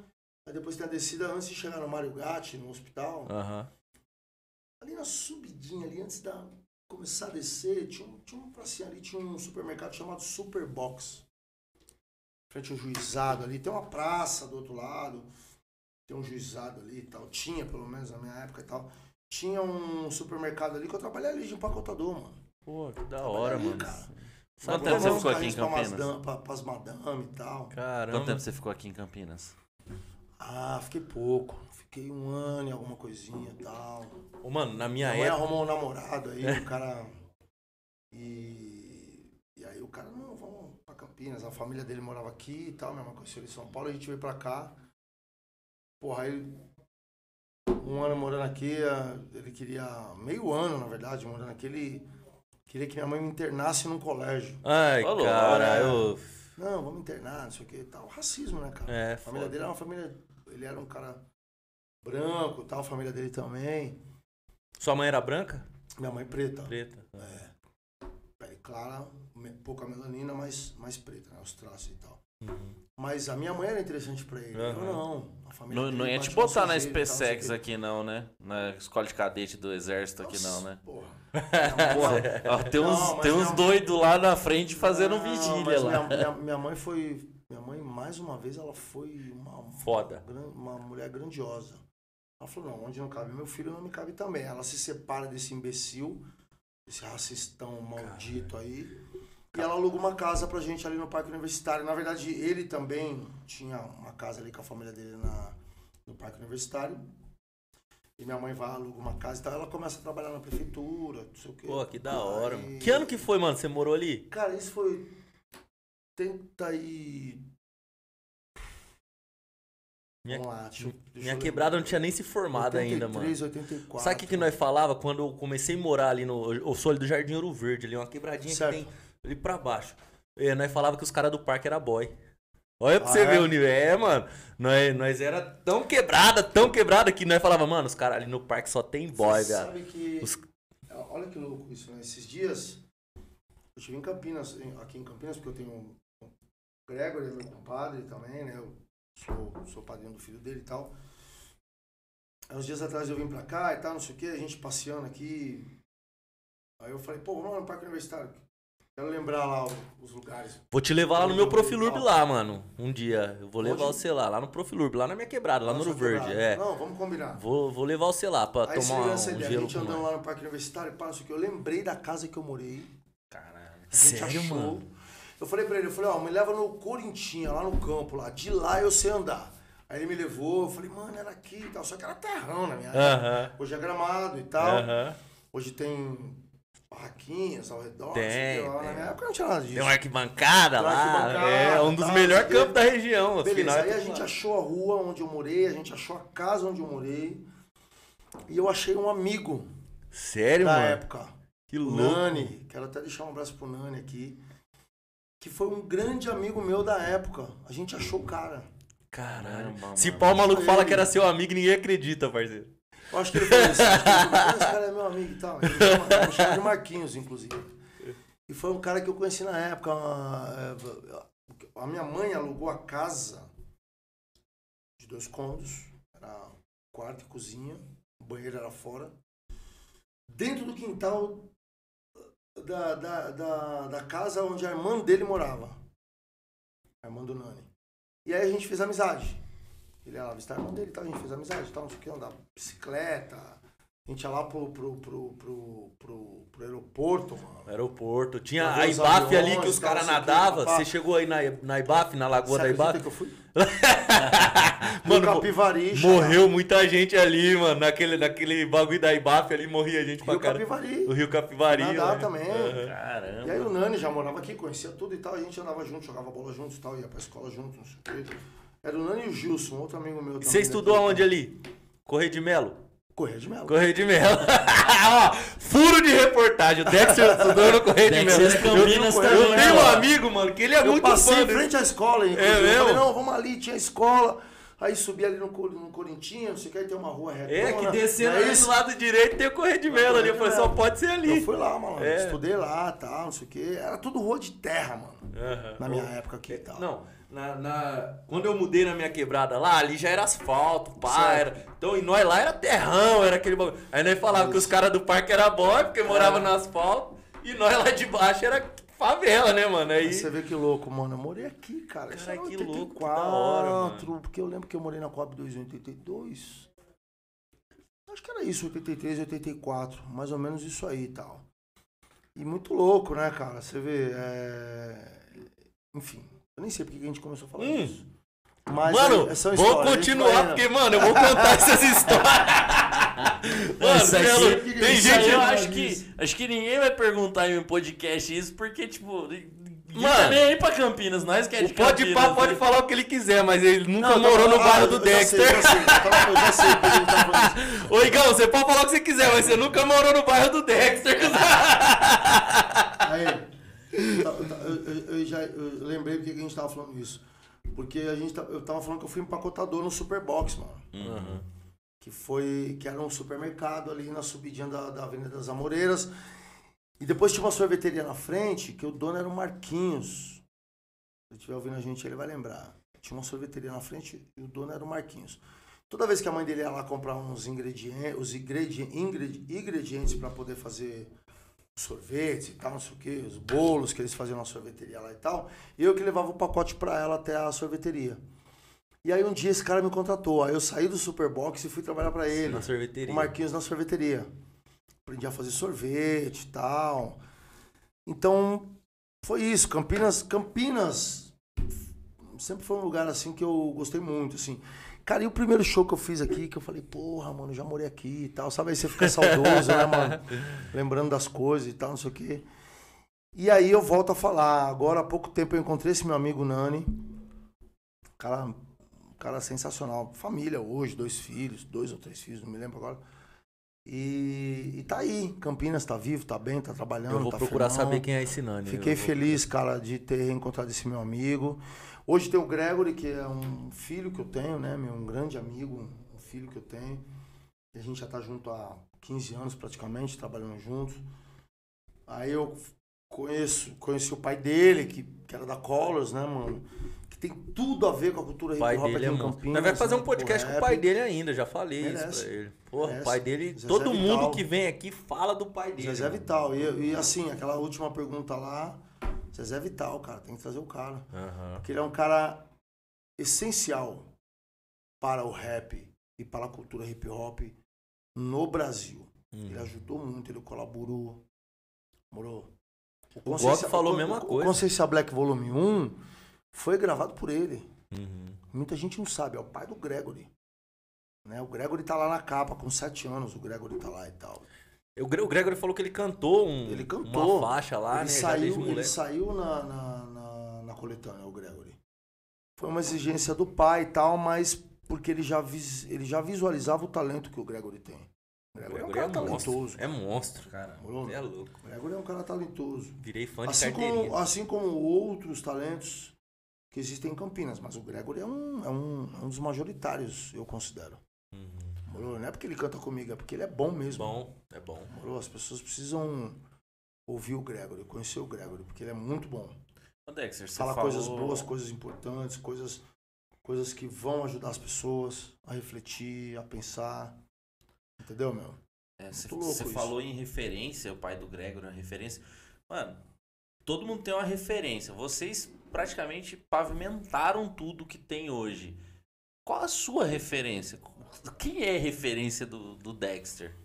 aí depois tem a descida antes de chegar no Mário Gatti, no hospital. Aham. Ali na subidinha, ali antes da começar a descer, tinha um, tinha um pracinha ali, tinha um supermercado chamado Superbox. Frente ao juizado ali, tem uma praça do outro lado, tem um juizado ali e tal. Tinha, pelo menos na minha época e tal. Tinha um supermercado ali que eu trabalhei ali de empacotador, mano. Pô, que da hora, ali, mano. cara. Quanto tempo você ficou aqui em carrinhos pra Campinas? Masdam- pra- pras madame e tal. Caramba. Quanto tempo você ficou aqui em Campinas? Ah, fiquei pouco. Fiquei um ano e alguma coisinha e tal. Ô, mano, na minha Minha época. arrumou um namorado aí, *laughs* o cara. E, e aí o cara, não, vamos pra Campinas. A família dele morava aqui e tal. Minha mãe conheceu ele em São Paulo, a gente veio pra cá. Porra, aí. Um ano morando aqui, ele queria. Meio ano, na verdade, morando aqui, ele queria que minha mãe me internasse num colégio. Ai, Falou, cara, né? eu. Não, vamos internar, não sei o que e tal. Racismo, né, cara? É, A família foda. dele era uma família. Ele era um cara branco e tal, a família dele também. Sua mãe era branca? Minha mãe preta. Preta. É. Pele clara, pouca melanina, mas mais preta, né? Os traços e tal. Uhum. Mas a minha mãe era interessante pra ele. Eu Aham. não. A família Não, não ia te botar na tal, não SpaceX quê. aqui não, né? Na escola de cadete do exército aqui não, Nossa, né? Porra. *laughs* Porra, tem Não, uns, mas tem uns doidos lá na frente fazendo Não, vigília lá. Minha, minha, *laughs* minha mãe foi. Minha mãe, mais uma vez, ela foi uma, Foda. uma mulher grandiosa. Ela falou, não, onde não cabe meu filho, não me cabe também. Ela se separa desse imbecil, esse racistão maldito aí. E ela aluga uma casa pra gente ali no Parque Universitário. Na verdade, ele também tinha uma casa ali com a família dele na, no Parque Universitário. E minha mãe vai, aluga uma casa e tal. Ela começa a trabalhar na prefeitura, não sei o quê. Pô, que da hora, Aí- mano. Que ano que foi, mano? Você morou ali? Cara, isso foi. Tenta e. Minha, Vamos lá, deixa deixa minha quebrada não tinha nem se formado ainda, mano. 83, 84. Sabe o que, que nós falava quando eu comecei a morar ali no. Eu sou ali do Jardim Ouro Verde, ali, uma quebradinha Certo. que tem ali pra baixo. E nós falava que os caras do parque era boy. Olha pra Ah, você é? ver o nível. É, mano. Nós, nós era tão quebrada, tão quebrada que nós falava, mano, os caras ali no parque só tem boy, Você velho. sabe que. Os- Olha que louco isso, né? Esses dias. Eu estive em Campinas, aqui em Campinas, porque eu tenho o Gregory, é meu compadre também, né? Eu sou, sou padrinho do filho dele e tal. Aí uns dias atrás eu vim pra cá e tal, não sei o que, a gente passeando aqui. Aí eu falei, pô, vamos lá no Parque Universitário. Quero lembrar lá os lugares. Vou te levar lá no meu Profilurb lá, mano. Um dia. Eu vou levar Onde? você lá, lá no Profilurb, lá na minha quebrada, lá no Ouro Verde. É. Não, vamos combinar. Vou, vou levar você lá pra Aí tomar um essa ideia, a gelo gente andando lá no Parque Universitário, pá, não sei o que, eu lembrei da casa que eu morei. Caralho. A gente Sério, achou. mano? Eu falei pra ele, eu falei, ó, me leva no Corintinha, lá no campo, lá. De lá eu sei andar. Aí ele me levou, eu falei, mano, era aqui e tal. Só que era terrão na minha época. Aham. Hoje é gramado e tal. Aham. Hoje tem barraquinhas ao redor. Tem, que lá. Na tem. minha época não tinha nada disso. Tem uma arquibancada Tem uma lá. arquibancada, é um dos melhores campos da região. Beleza, afinal, aí é a gente lá. achou a rua onde eu morei, a gente achou a casa onde eu morei. E eu achei um amigo Sério, da mano? época. Que louco. Nani, quero até deixar um abraço pro Nani aqui. Que foi um grande amigo meu da época. A gente achou o cara. Caralho. Caramba, Se pau maluco Ele- fala que era seu amigo, ninguém acredita, parceiro. Eu acho que ele falou isso. acho que ele falou, "Ah, Esse cara é meu amigo e tal. Ele chama, de Marquinhos, inclusive. E foi um cara que eu conheci na época. ah, A minha mãe alugou a casa de dois cômodos. Era quarto e cozinha. O banheiro era fora. Dentro do quintal da, da, da, da casa onde a irmã dele morava. A irmã do Nani. E aí a gente fez amizade. Ele ia lá visitar a irmã dele tal, a gente fez amizade tal, não sei o que, andava de bicicleta. A gente ia lá pro, pro, pro, pro, pro, pro aeroporto, mano. Aeroporto. Tinha Pra a IBAF ali que os caras nadavam. Você chegou aí na, na IBAF, na Lagoa da IBAF? que eu fui? *laughs* Mano, Capivari, morreu muita gente ali, mano. Naquele, naquele bagulho da IBAF ali morria gente pra Rio cara. Capivari. O Rio Capivari. Nadar né? também. Caramba. E aí o Nani já morava aqui, conhecia tudo e tal, a gente andava junto, jogava bola juntos e tal, ia pra escola junto, não sei o quê. Era o Nani e o Gilson, outro amigo meu também. Você estudou aonde ali? Correio de Melo? Correia de Melo. Correio de Melo. *laughs* Ó, furo de reportagem. O Dexter estudou no Correio de Melo. Dexter Campinas eu, também, eu tenho um ó. amigo, mano, que ele é Eu muito passei fã em desse- frente à escola, inclusive. É eu falei, não, vamos ali, tinha escola. Aí subi ali no, no Corintinha, não sei o que, aí tem uma rua retona. É, que descendo não é ali isso? do lado direito tem o Correio de Melo ali. Eu falei, só pode ser ali. Eu fui lá, mano. É. Estudei lá, tal, não sei o que. Era tudo rua de terra, mano. Na minha época aqui e tal. Não, na, na- quando eu mudei na minha quebrada lá, ali já era asfalto, pá, era, então e nós lá era terrão, era aquele bagulho. Aí nós falava que os caras do parque era boy, porque morava no asfalto, e nós lá de baixo era favela, né, mano? Aí, você vê que louco, mano. Eu morei aqui, cara. Isso Cara, era que 84, louco, da hora, mano. Porque eu lembro que eu morei na Coab 2 em 82. Acho que era isso, 83, 84. Mais ou menos isso aí e tal. E muito louco, né, cara? Você vê. é, Enfim, eu nem sei porque que a gente começou a falar Hum. disso. Mas mano, é- é vou continuar, porque, mano, eu vou contar essas *laughs* histórias. *laughs* mano, pelo- que- tem isso gente... eu acho que, acho que ninguém vai perguntar em um podcast isso, porque, tipo, Mano, nem aí pra Campinas, nós que é de O Pode Campinas. Pode né? falar o que ele quiser, mas ele nunca Não, morou não, no bairro do Dexter. Eu já sei, eu já. Ô, Igão, você pode falar o que você quiser, mas você nunca morou no bairro do Dexter. *laughs* Aí, eu, eu- eu já eu lembrei porque que a gente tava falando isso. Porque a gente, eu tava falando que eu fui empacotador no Superbox, mano. Uhum. Que foi. Que era um supermercado ali na subidinha da, da Avenida das Amoreiras. E depois tinha uma sorveteria na frente, que o dono era o Marquinhos. Se estiver ouvindo a gente, ele vai lembrar. Tinha uma sorveteria na frente e o dono era o Marquinhos. Toda vez que a mãe dele ia lá comprar uns ingredientes, os ingredi- ingredi- ingredientes para poder fazer sorvetes e tal, não sei o que, os bolos que eles faziam na sorveteria lá e tal, eu que levava o pacote para ela até a sorveteria. E aí um dia esse cara me contratou. Aí eu saí do Superbox e fui trabalhar pra ele. Na sorveteria. O Marquinhos na sorveteria. Aprendi a fazer sorvete e tal. Então, foi isso. Campinas, Campinas sempre foi um lugar assim que eu gostei muito, assim. Cara, e o primeiro show que eu fiz aqui, que eu falei, porra, mano, já morei aqui e tal. Sabe, aí você fica saudoso, né, mano? *laughs* Lembrando das coisas e tal, não sei o quê. E aí eu volto a falar. Agora, há pouco tempo, eu encontrei esse meu amigo Nani. Cara, cara sensacional. Família hoje, dois filhos, dois ou três filhos, não me lembro agora. E, e tá aí. Campinas tá vivo, tá bem, tá trabalhando. Eu vou tá procurar firmão. saber quem é esse Nani. Fiquei feliz, cara, de ter reencontrado esse meu amigo. Hoje tem o Gregory, que é um filho que eu tenho, né? Meu, um grande amigo, um filho que eu tenho. A gente já tá junto há 15 anos praticamente, trabalhando juntos. Aí eu conheço, conheci o pai dele, que, que era da Colors, né, mano? Tem tudo a ver com a cultura O pai hip hop dele é. Campinas. Nós vai fazer né, um podcast o com o rap. pai dele ainda, já falei isso Merece. pra ele. Porra, o pai dele, Zezé todo mundo Vital. que vem aqui fala do pai dele. Zezé. Vital. E, e assim, aquela última pergunta lá, Zezé Vital, cara, tem que trazer o cara. Aham. Porque ele é um cara essencial para o rap e para a cultura hip hop no Brasil. Uhum. Ele ajudou muito, ele colaborou. Morou. O Gok falou a mesma o, coisa. O Consciência Black Volume 1 foi gravado por ele. Uhum. Muita gente não sabe, é o pai do Gregory. Né? O Gregory tá lá na capa, com 7 anos, o Gregory tá lá e tal. O Gre- o Gregory falou que ele cantou, um, Ele cantou. uma faixa lá, ele né? saiu, ele saiu na, na, na, na coletânea, o Gregory. Foi uma exigência do pai e tal, mas porque ele já, vis, ele já visualizava o talento que o Gregory tem. O O Gregory, Gregory é um cara monstro. talentoso. É monstro, cara. É louco. O Gregory é um cara talentoso. Virei fã de Assim carteirinha. como, assim como outros talentos que existem em Campinas, mas o Gregory é um, é um, é um dos majoritários, eu considero. Uhum. Morou? Não é porque ele canta comigo, é porque ele é bom mesmo. Bom, é bom. Morou? As pessoas precisam ouvir o Gregory, conhecer o Gregory, porque ele é muito bom. Dexter, você Fala falou... coisas boas, coisas importantes, coisas, coisas que vão ajudar as pessoas a refletir, a pensar. Entendeu, meu? É, você isso. falou em referência, o pai do Gregor é uma referência. Mano, todo mundo tem uma referência. Vocês praticamente pavimentaram tudo que tem hoje. Qual a sua referência? Quem é a referência do, do Dexter,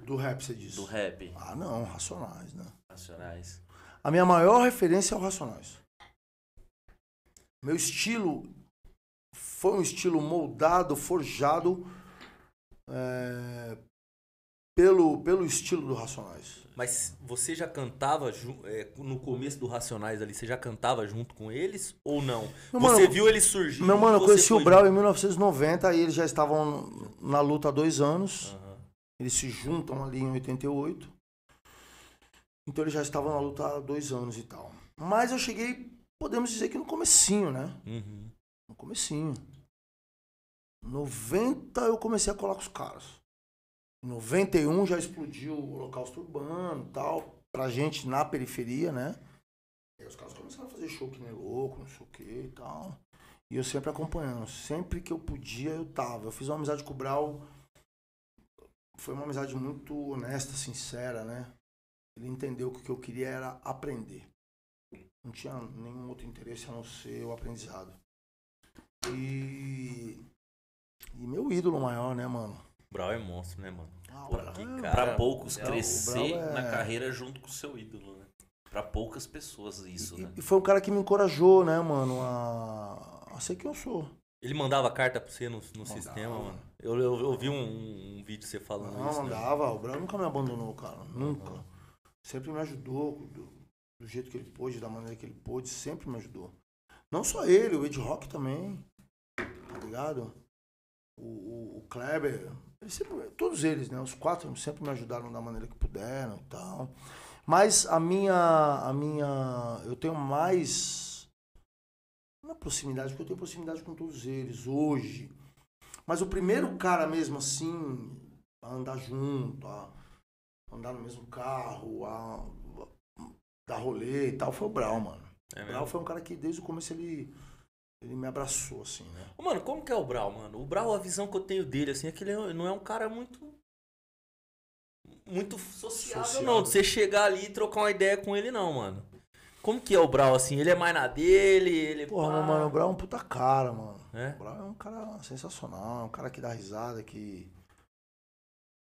Do rap, você diz. do rap Ah, não, Racionais, né? nacionais? A minha maior referência é o Racionais. Meu estilo foi um estilo moldado, forjado é, pelo, pelo estilo do Racionais. Mas você já cantava é, no começo do Racionais ali, você já cantava junto com eles ou não? Meu você mano, viu eles surgindo? Meu mano, eu conheci o Brau em junto? 1990, aí eles já estavam na luta há dois anos. Aham. Eles se juntam ali em 88. Então eles já estavam na luta há dois anos e tal. Mas eu cheguei, podemos dizer que no comecinho, né? Uhum. No comecinho. 90 eu comecei a colar com os caras. Em 91 já explodiu o holocausto urbano tal. Pra gente na periferia, né? E os caras começaram a fazer show que nem louco, não sei o que e tal. E eu sempre acompanhando. Sempre que eu podia, eu tava. Eu fiz uma amizade com o Brau. Foi uma amizade muito honesta, sincera, né? Ele entendeu que o que eu queria era aprender. Não tinha nenhum outro interesse a não ser o aprendizado. E. E meu ídolo maior, né, mano? Brau é monstro, né, mano? Ah, o Brau que é- cara. Pra poucos é, o crescer é- na carreira junto com o seu ídolo, né? Pra poucas pessoas isso, E, né? e foi um cara que me encorajou, né, mano, a, a ser quem eu sou. Ele mandava carta pra você no, no sistema, mano. Eu, eu, eu vi um, um vídeo você falando Não, isso. né? mandava. O Brau nunca me abandonou, cara. Nunca. Sempre me ajudou do, do jeito que ele pôde, da maneira que ele pôde, sempre me ajudou. Não só ele, o Ed Rock também. Tá ligado? O, o, o Kleber. Sempre- todos eles, né? Os quatro sempre me ajudaram da maneira que puderam e tal. Mas a minha. A minha. Eu tenho mais. É proximidade, porque eu tenho proximidade com todos eles hoje. Mas o primeiro cara mesmo assim, a andar junto, a andar no mesmo carro, a, a dar rolê e tal, foi o Brau, mano. É O Brau foi um cara que desde o começo ele, ele me abraçou, assim, né? Mano, como que é o Brau, mano? O Brau, a visão que eu tenho dele, assim, é que ele é- não é um cara muito. Muito sociável, Sociável. não. De você chegar ali e trocar uma ideia com ele, não, mano. Como que é o Brau, assim? Ele é mais na dele, ele... Porra, meu mano, o Brau é um puta cara, mano. É? O Brau é um cara sensacional, é um cara que dá risada, que.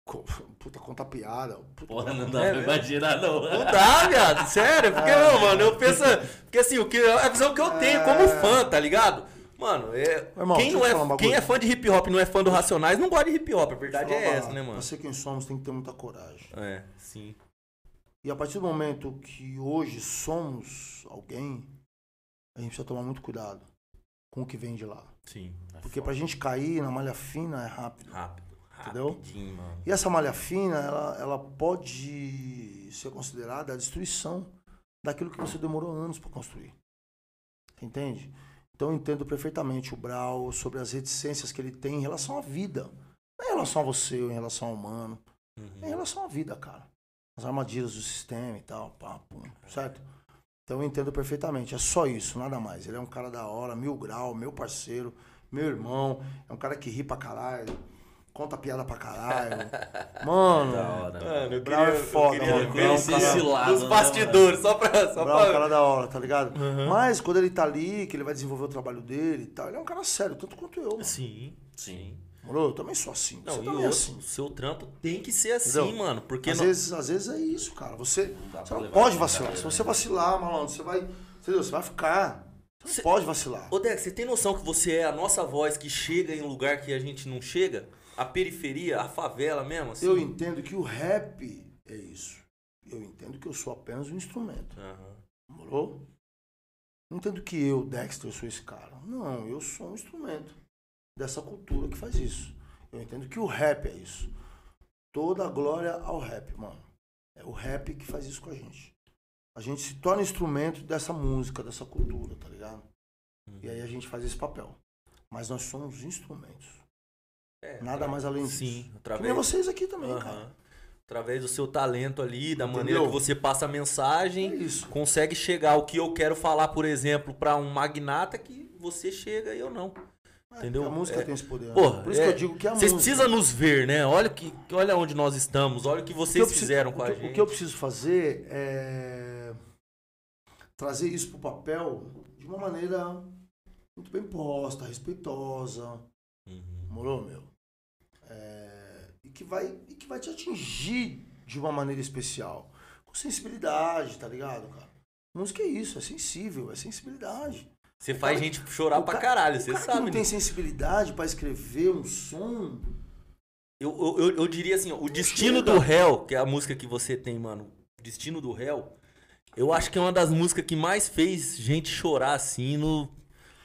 Puta, conta piada. Puta, Porra, não dá É pra mesmo? imaginar, não. Não dá, viado, sério, porque, não, mano, eu penso, porque assim, o que, a visão que eu tenho como fã, tá ligado? Mano, é, irmão, quem, não um é, quem é fã de hip hop e não é fã do Racionais não gosta de hip hop, a verdade é essa, né, mano? Pra ser quem somos, tem que ter muita coragem. É, sim. E a partir do momento que hoje somos alguém, a gente precisa tomar muito cuidado com o que vem de lá. Sim. Porque pra gente cair na malha fina é rápido. Rápido. Entendeu? Rapidinho, mano. E essa malha fina, ela, ela pode ser considerada a destruição daquilo que você demorou anos para construir. Entende? Então eu entendo perfeitamente o Brau sobre as reticências que ele tem em relação à vida. Não é em relação a você ou em relação ao humano. É em relação à vida, cara. As armadilhas do sistema e tal, pá, pum, certo? Então eu entendo perfeitamente. É só isso, nada mais. Ele é um cara da hora, mil grau, meu parceiro, meu irmão. É um cara que ri pra caralho, conta piada pra caralho. *laughs* Mano, Da hora. Mano, eu o Brau é foda, queria mano. Brau é um conhecer cara- esse lado. Dos né, bastidores, só pra... Só Brau é um pra... cara da hora, tá ligado? Uhum. Mas quando ele tá ali, que ele vai desenvolver o trabalho dele e tal, ele é um cara sério, tanto quanto eu. Mano. Sim, Sim. Moro? Eu também sou assim. Não, você e também o é assim. o seu trampo tem que ser assim, Entendeu? mano, porque... Às não- vezes, às vezes é isso, cara. Você, dá você pra não pode pra vacilar. brincadeira, Se você né? vacilar, malandro, você vai. Entendeu? Você vai ficar. Você Cê- não pode vacilar. Ô Dex, você tem noção que você é a nossa voz que chega em lugar que a gente não chega? A periferia, a favela mesmo, assim? Eu entendo que o rap é isso. Eu entendo que eu sou apenas um instrumento. Aham. Morou? Não entendo que eu, Dexter, sou esse cara. Não, eu sou um instrumento dessa cultura que faz isso. Eu entendo que o rap é isso. Toda a glória ao rap, mano. É o rap que faz isso com a gente. A gente se torna instrumento dessa música, dessa cultura, tá ligado? E aí a gente faz esse papel. Mas nós somos instrumentos. É, Nada mais além disso. Sim, Que nem através... vocês aqui também, Aham. cara. Através do seu talento ali, da maneira Entendeu? que você passa a É mensagem, isso. consegue chegar ao que eu quero falar, por exemplo, pra um magnata que você chega e eu não. Entendeu? A música É. tem esse poder. né? Porra, Por isso é, que eu digo que a Vocês música. precisam nos ver, né? Olha, que, olha onde nós estamos, olha o que O que vocês preciso- fizeram com o a que- gente. O que eu preciso fazer é trazer isso pro papel de uma maneira muito bem posta, respeitosa, Uhum. morou, meu? Que vai, e que vai te atingir de uma maneira especial. Com sensibilidade, tá ligado, cara? Música é isso, é sensível, é sensibilidade. Você faz cara- gente chorar pra ca- caralho, você cara que sabe. não tem disso. sensibilidade pra escrever um som. Eu, eu, eu, eu diria assim, ó, o Destino chega. do Réu, que é a música que você tem, mano. Destino do Réu, eu acho que é uma das músicas que mais fez gente chorar assim no.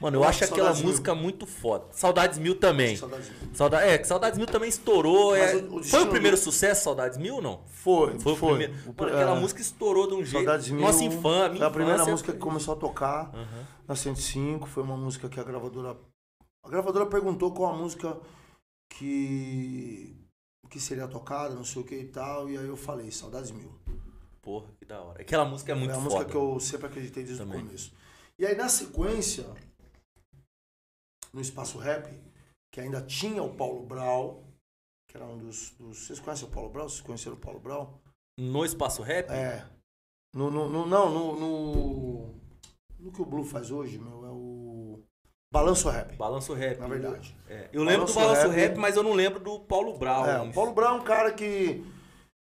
Mano, eu acho aquela Mil. música muito foda. Saudades Mil também. Saudades minhas. Sauda... É, que Saudades Mil também estourou. É- o- o Foi o primeiro do- sucesso, Saudades Mil ou não? Foi, Foi o primeiro. O- Mano, aquela é, música estourou de um jeito. Saudades Mil. Nossa infâmia. Foi a primeira infância música que foi- começou a tocar Aham. na 105. Foi uma música que a gravadora. A gravadora perguntou qual a música que. que seria tocada, não sei o que e tal. E aí eu falei, Saudades Mil. Porra, que da hora. Aquela música é muito é a foda. música que eu sempre acreditei desde o começo. E aí na sequência, no Espaço Rap, que ainda tinha o Paulo Brau, que era um dos. dos- vocês conhecem o Paulo Brau? Vocês conheceram o Paulo Brau? No Espaço Rap? É. No, no, no- não, no, no. No que o Blue faz hoje, meu, é o. Balanço Rap, Balanço Rap. na verdade. É, Eu lembro do Balanço Balanço Rap. Rap, mas eu não lembro do Paulo Brau. É, o Paulo Brown é um cara que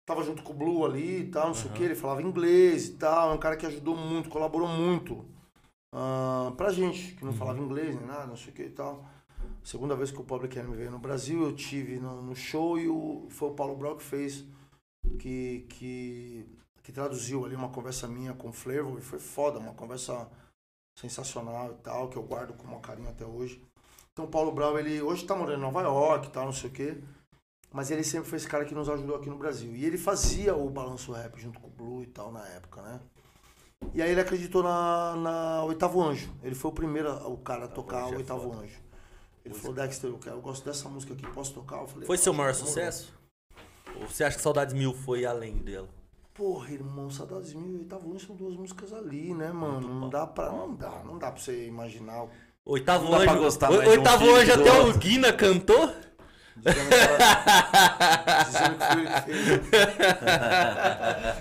tava junto com o Blue ali e tal, não sei o que, ele falava inglês e tal, é um cara que ajudou muito, colaborou muito ah, pra gente, que não Uhum. falava inglês nem nada, não sei o que e tal. Segunda vez que o Public Enemy veio no Brasil, eu tive no, no show e o, foi o Paulo Brown que fez, que, que, que traduziu ali uma conversa minha com o Flavor e foi foda, uma conversa sensacional e tal, que eu guardo com uma carinho até hoje. Então o Paulo Brown, ele hoje tá morando em Nova York e tal, não sei o quê. Mas ele sempre foi esse cara que nos ajudou aqui no Brasil. E ele fazia o balanço rap junto com o Blue e tal na época, né? E aí ele acreditou na, na Oitavo Anjo. Ele foi o primeiro, o cara a tocar Anjo o é Oitavo foda. Anjo. Ele falou, Dexter, eu, quero, eu gosto dessa música aqui, posso tocar? Eu falei, Foi seu "Pode, maior demorou." sucesso? Ou você acha que Saudades Mil foi além dela? Porra, irmão, Saudades Mil e Oitavo Anjo são duas músicas ali, né, mano? Não dá pra. Não dá, não dá pra você imaginar. Oitavo Não dá pra Anjo. gostar o- mais um Oitavo filho Anjo até o. Guina cantou? Foi.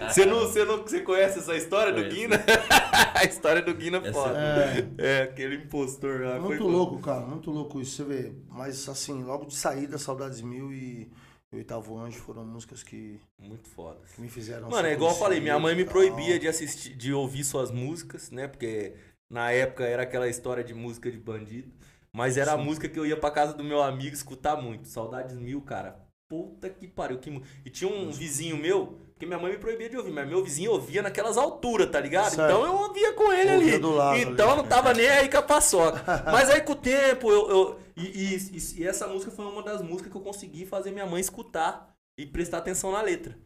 Você não, você não você conhece essa história do Conheço. Guina? *laughs* a história do Guina é Essa foda. É, É, aquele impostor lá. foi muito foda. louco, cara, muito louco isso, você vê. Mas assim, logo de saída, Saudades Mil e e Oitavo Anjo foram músicas que, Muito foda. que me fizeram. Mano, é igual eu falei, minha mãe me proibia de assistir, de ouvir suas músicas, né? Porque na época era aquela história de música de bandido. Mas era a música que eu ia pra casa do meu amigo escutar muito. Saudades mil, cara. Puta que pariu. Que... E tinha um vizinho meu, que minha mãe me proibia de ouvir, mas meu vizinho ouvia naquelas alturas, tá ligado? Certo. Então eu ouvia com ele Ouvia ali. do lado então eu não tava nem aí com a paçoca. *laughs* mas aí com o tempo, eu. eu- e, e- e- e essa música foi uma das músicas que eu consegui fazer minha mãe escutar e prestar atenção na letra.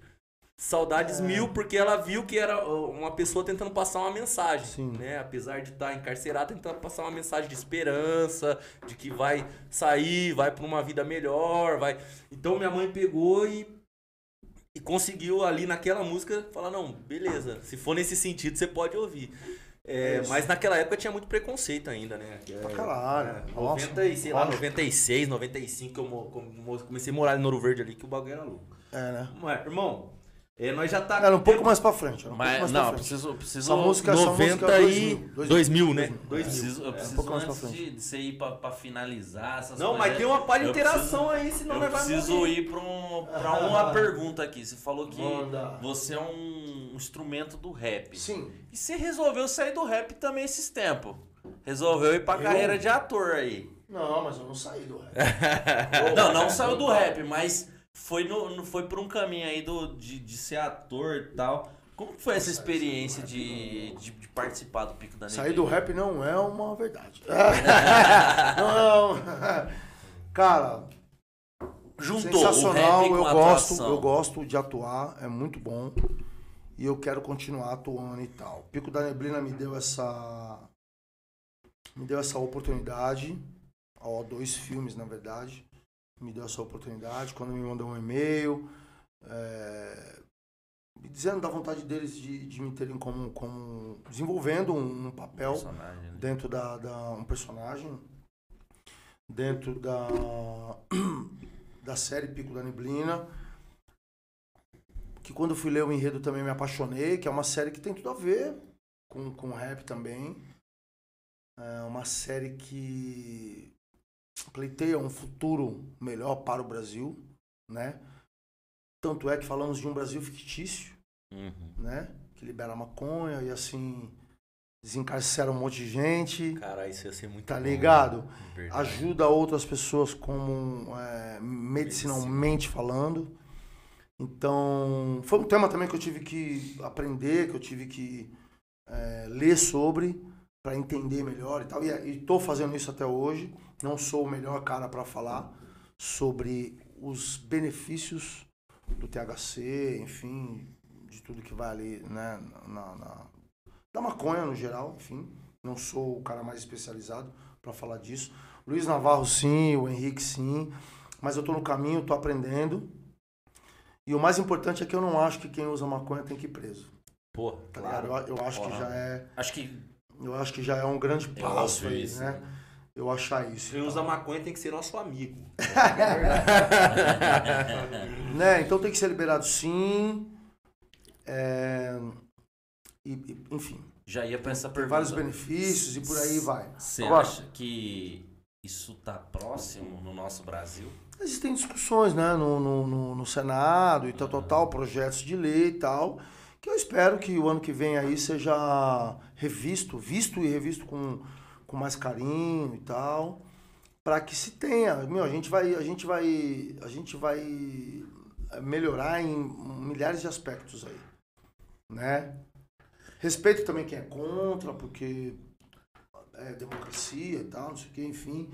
Saudades É. mil, porque ela viu que era uma pessoa tentando passar uma mensagem, Sim. né? Apesar de estar encarcerada, tentando passar uma mensagem de esperança, de que vai sair, vai para uma vida melhor, vai. Então minha mãe pegou e e conseguiu ali naquela música falar não, beleza, se for nesse sentido você pode ouvir. É, Isso. mas naquela época tinha muito preconceito ainda, né? Que Pra é- caralho. é, Nossa, 90, sei lá, lógico. 96, 95 que eu comecei a morar em Ouro Verde ali, que o bagulho era louco. É, né? Mas, irmão, é, nós já tá. Era um pouco mais pra frente. Era um pouco Mas, mais não, pra frente. preciso, preciso, Essa música, essa 90 música é e 2000, 2000, né? eu 2000. preciso, eu um preciso pouco mais pra antes frente. de, de você ir pra, pra finalizar essas Não, coisas, mas tem uma palha de eu interação preciso- aí, senão Eu nós vai preciso morrer. ir pra, um, pra *laughs* uma pergunta aqui. Você falou que Manda. você é um instrumento do rap. Sim. E você resolveu sair do rap também esses tempos. Resolveu ir pra Eu? carreira de ator aí. Não, mas eu não saí do rap. *laughs* Não, não saiu do rap, mas foi, no, no- foi por um caminho aí do, de, de ser ator e tal. Como que foi essa experiência de, de, de participar do Pico da Sair Neblina? do rap não é uma verdade. *laughs* não. Cara, Juntou sensacional. o rap com eu gosto, atuação. eu gosto de atuar, é muito bom. E eu quero continuar atuando e tal. Pico da Neblina me deu essa me deu essa oportunidade, ó, dois filmes na verdade, me deu essa oportunidade quando me mandou um e-mail, é, me dizendo da vontade deles de, de me terem como, como desenvolvendo um, um papel Personagem, né? dentro da, da um personagem dentro da *coughs* da série Pico da Neblina que quando fui ler o enredo também me apaixonei que é uma série que tem tudo a ver com com rap também é uma série que pleiteia um futuro melhor para o Brasil né tanto é que falamos de um Brasil fictício Uhum. né que libera maconha e assim desencarcera um monte de gente Cara, isso ia ser muito Tá bom, ligado? né? Ajuda outras pessoas como é, medicinalmente falando. Então, foi um tema também que eu tive que aprender, que eu tive que é, ler sobre para entender melhor e tal. E estou fazendo isso até hoje. Não sou o melhor cara para falar sobre os benefícios do THC, enfim, de tudo que vai ali, né, na, na- da maconha no geral, enfim. Não sou o cara mais especializado para falar disso. Luiz Navarro sim, o Henrique sim, mas eu tô no caminho, tô aprendendo. E o mais importante é que eu não acho que quem usa maconha tem que ir preso. Pô, Tá claro. Eu, eu acho que Porra. já é, Acho que eu acho que já é um grande é passo óbvio aí, isso, né? Eu achar isso. Quem e usa maconha tem que ser nosso amigo. *laughs* né? Então tem que ser liberado sim. É, e- e, enfim, Já ia pra essa pergunta. vários benefícios e por aí vai. Você acha que isso tá próximo no nosso Brasil? Existem discussões, né, no, no, no, no Senado e tal, tal, tal, projetos de lei e tal, que eu espero que o ano que vem aí seja revisto, visto e revisto com, com mais carinho e tal, para que se tenha, meu, a gente vai, a gente vai, a gente vai melhorar em milhares de aspectos aí, né? Respeito também quem é contra, porque é democracia e tal, não sei o que, enfim.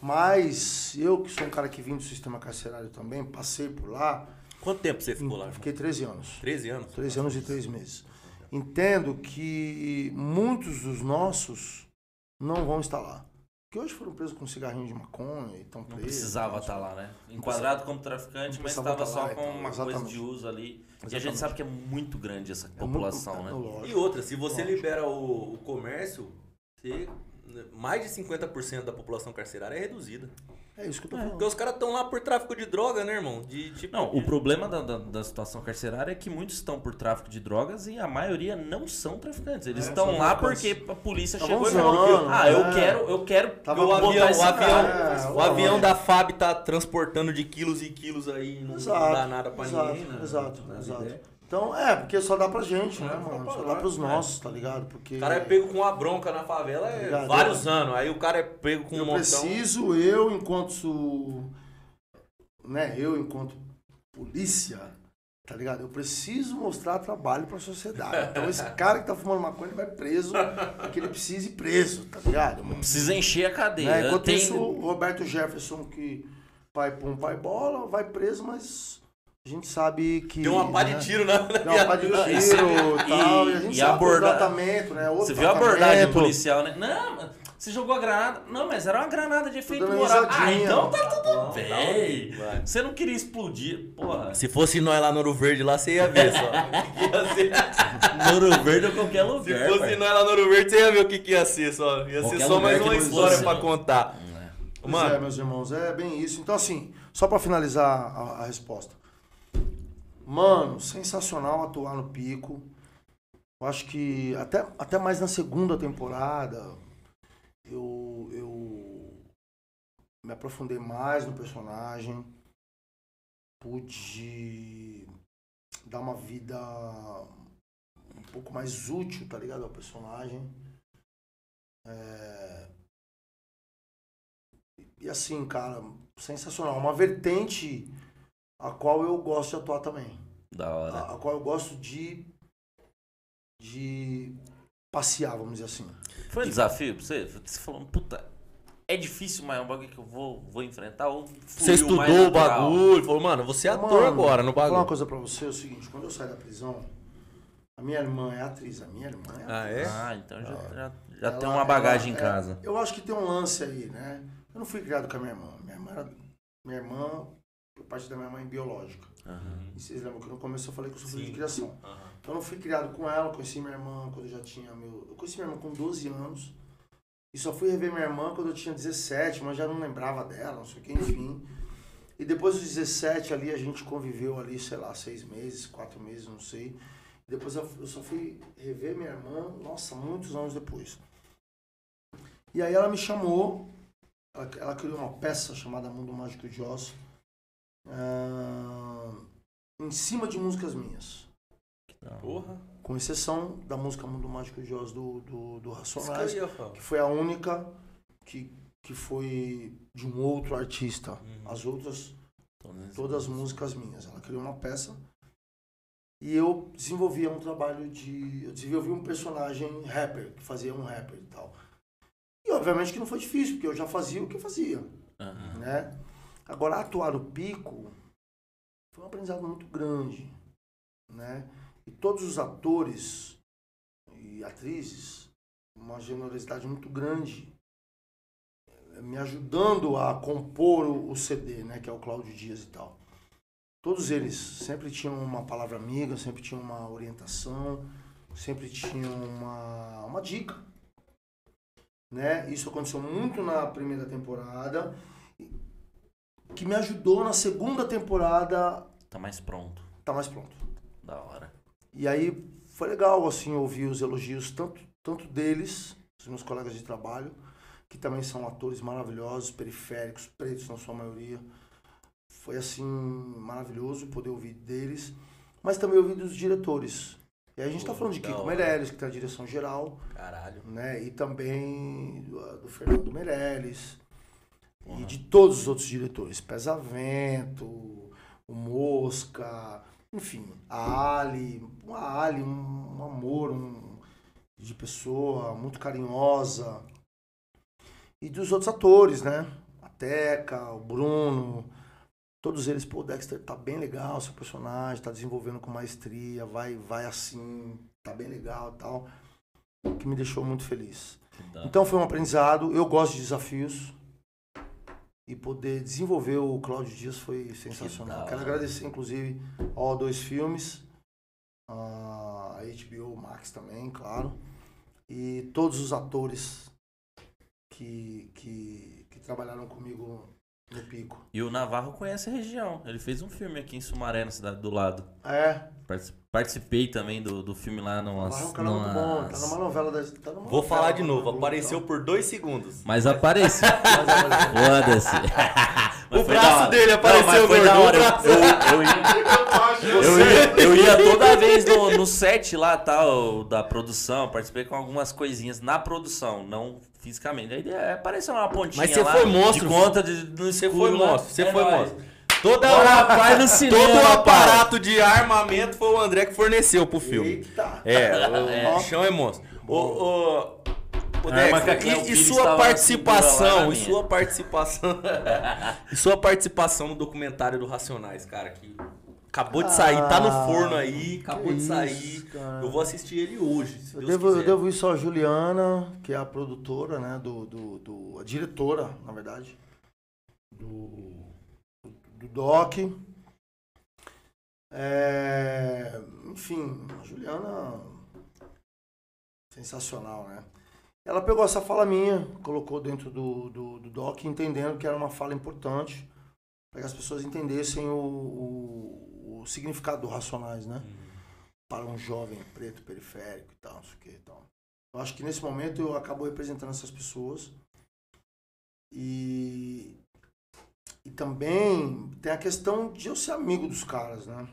Mas eu, que sou um cara que vim do sistema carcerário também, passei por lá, Quanto tempo você ficou lá? fiquei 13 anos. 13 anos? 13 anos e 3 meses. Entendo que muitos dos nossos não vão estar lá. Que hoje foram presos com um cigarrinho de maconha e estão Não presos. precisava estar lá, né? Enquadrado como traficante, não mas estava só lá, com uma coisa exatamente. de uso ali. E a gente Exatamente. sabe que é muito grande essa É muito- população, é, né? lógico. E outra, se você Lógico. libera o, o comércio, você- mais de 50% da população carcerária é reduzida. É isso que eu tô Porque falando. os caras estão lá por tráfico de droga, né, irmão? De, tipo, Não, o problema da, da, da situação carcerária é que muitos estão por tráfico de drogas e a maioria não são traficantes. Eles É, estão lá porque a polícia Tavam chegou e falou: Ah, eu é. quero, eu quero Tava o botar avião, o avião, cara. o É, avião da FAB tá transportando de quilos e quilos aí, não Exato, dá nada pra exato, ninguém, né? exato, Na exato. Então, é, porque só dá pra gente, né, É, mano? só Só pra dá pros é. nossos, tá ligado? Porque O cara é pego com uma bronca na favela é Obrigado. vários anos. Aí o cara é pego com um eu montão. preciso, eu enquanto né, eu enquanto polícia, tá ligado? Eu preciso mostrar trabalho pra sociedade. *laughs* Então esse cara que tá fumando maconha, ele vai preso, porque ele precisa ir preso, tá ligado? Precisa encher a cadeia. Né? Enquanto Tem- isso, o Roberto Jefferson, que pai pum, pai bola, vai preso, mas a gente sabe que. Deu uma pá né? de tiro na. Deu uma pá de tiro isso- *laughs* e tal. E, a gente e sabe aborda- o tratamento, né? Outro Você viu a abordagem policial, né? Não, mas você jogou a granada. Não, mas era uma granada de efeito moral. Ah, então tá tudo Não, bem. vai. Você não queria explodir. Porra. Se fosse nós lá no Ouro Verde lá, você ia ver só. O que que ia ser? Ouro Verde ou qualquer Se lugar. fosse pai. nós lá no Ouro Verde, você ia ver o que, que ia ser só. Ia ser Qualquer só mais uma história fosse. pra contar. É. Pois Mano, é, meus irmãos, é bem isso. Então, assim, só pra finalizar a, a resposta. Mano, sensacional atuar no pico. Eu acho que até, até mais na segunda temporada eu, eu me aprofundei mais no personagem. Pude dar uma vida um pouco mais útil, tá ligado? Ao personagem. É, e assim, cara, sensacional. Uma vertente a qual eu gosto de atuar também. Da hora. A, a qual eu gosto de. de passear, vamos dizer assim. Foi um desafio pra você? Você falou, puta, é difícil, mas é um bagulho que eu vou, vou enfrentar ou você estudou o bagulho, falou, mano, você é ator Mano, agora no Vou falar uma bagulho. coisa pra você, é o seguinte, quando eu saí da prisão, a minha irmã é atriz, a minha irmã é atriz. Ah, é? Ah, então já, já, já Ela- tem uma bagagem ela- em casa. é, eu acho que tem um lance aí, né? Eu não fui criado com a minha irmã. Minha irmã, era, minha irmã por parte da minha mãe biológica. Aham. E vocês lembram que no começo eu falei que eu sou filho Sim. de criação. Aham. Então eu não fui criado com ela, conheci minha irmã quando eu já tinha meu. Eu conheci minha irmã com 12 anos. E só fui rever minha irmã quando eu tinha 17, mas já não lembrava dela, não sei o que, enfim. E depois dos 17 ali, a gente conviveu ali, sei lá, seis meses, quatro meses, não sei. Depois eu eu só fui rever minha irmã, nossa, muitos anos depois. E aí ela me chamou, ela, ela criou uma peça chamada Mundo Mágico de Oz, ah, em cima de músicas minhas. Porra. Com exceção da música Mundo Mágico de Oz do, do, do que Racionais, ia falar. que foi a única que, que foi de um outro artista. Uhum. As outras, Todas- todas as músicas minhas. Ela criou uma peça e eu desenvolvia um trabalho de. Eu desenvolvi um personagem rapper, que fazia um rapper e tal. E obviamente que não foi difícil, porque eu já fazia o que eu fazia Aham. né? Agora, atuar no pico foi um aprendizado muito grande, né? E todos os atores e atrizes, uma generosidade muito grande, eh, me ajudando a compor o, CD, né? Que é o Cláudio Dias e tal. Todos eles sempre tinham uma palavra amiga, sempre tinham uma orientação, sempre tinham uma, uma dica. Né? Isso aconteceu muito na primeira temporada que me ajudou na segunda temporada Tá mais pronto. tá mais pronto. Da hora. E aí foi legal assim ouvir os elogios tanto tanto deles, os meus colegas de trabalho, que também são atores maravilhosos, periféricos, pretos na sua maioria. Foi assim maravilhoso poder ouvir deles, mas também ouvir dos diretores. E a gente tá Pô, falando de Kiko hora. Meirelles, que tem a direção geral, Caralho. né? E também do, do Fernando Meirelles. E de todos os outros diretores. Pesavento, o Mosca, enfim, a Ali. A Ali, um, um amor um, de pessoa, muito carinhosa. E dos outros atores, né? A Teca, o Bruno. Todos eles, pô, Dexter, tá bem legal seu personagem, tá desenvolvendo com maestria, vai, vai assim, tá bem legal tal. Que me deixou muito feliz. Então foi um aprendizado. Eu gosto de desafios. E poder desenvolver o Cláudio Dias foi sensacional. Quero agradecer, inclusive, ao dois filmes, a HBO Max também, claro. E todos os atores que, que, que trabalharam comigo no pico. E o Navarro conhece a região. Ele fez um filme aqui em Sumaré, na cidade do lado. É, Partici- Participei também do, do filme lá no Navarro é um muito bom. Tá numa novela da. Tá numa Vou novela falar de novo, apareceu então. por dois segundos. Mas apareceu. *laughs* Foda-se. *laughs* O braço dele apareceu, foi da o hora. braço. *laughs* Eu, eu ia, eu, ia, eu ia toda *laughs* vez no, no set lá, tal, da produção. Participei com algumas coisinhas na produção, não fisicamente. Aí é, apareceu uma pontinha Mas você lá foi monstro. de conta de, no Você foi lá. monstro, você É foi nóis. monstro. Toda hora, pai, no cinema, todo o aparato de armamento foi o André que forneceu pro filme. Eita! É, o *laughs* É. bichão é monstro. O, o, o Dex, Cleo e, e sua participação, e sua participação, e sua participação no documentário do Racionais, cara, que acabou de sair, tá no Ah, forno aí, acabou de isso, sair. cara. Eu vou assistir ele hoje, se Eu Deus devo, eu quiser. devo isso à Juliana, que é a produtora, né? Do, do, do- a diretora, na verdade. Do, do Doc. É, enfim, a Juliana. Sensacional, né? Ela pegou essa fala minha, colocou dentro do, do, do Doc, entendendo que era uma fala importante, para que as pessoas entendessem o, o, o significado do Racionais, né? para um jovem preto periférico e tal, não sei o que e tal. Eu acho que nesse momento eu acabo representando essas pessoas. E, e também tem a questão de eu ser amigo dos caras, né?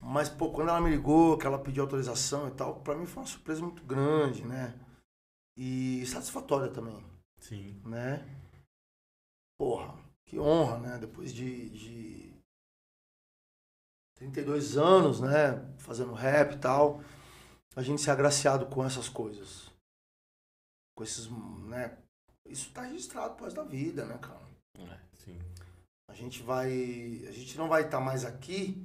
Mas, pô, quando ela me ligou, que ela pediu autorização e tal, pra mim foi uma surpresa muito grande, né? E satisfatória também Sim. né? Porra, que honra, né? Depois de, de 32 anos, né? Fazendo rap e tal, a gente ser agraciado com essas coisas. Com esses, né? Isso tá registrado pro resto da vida, né, cara? É. Sim. A gente vai. A gente não vai estar mais aqui,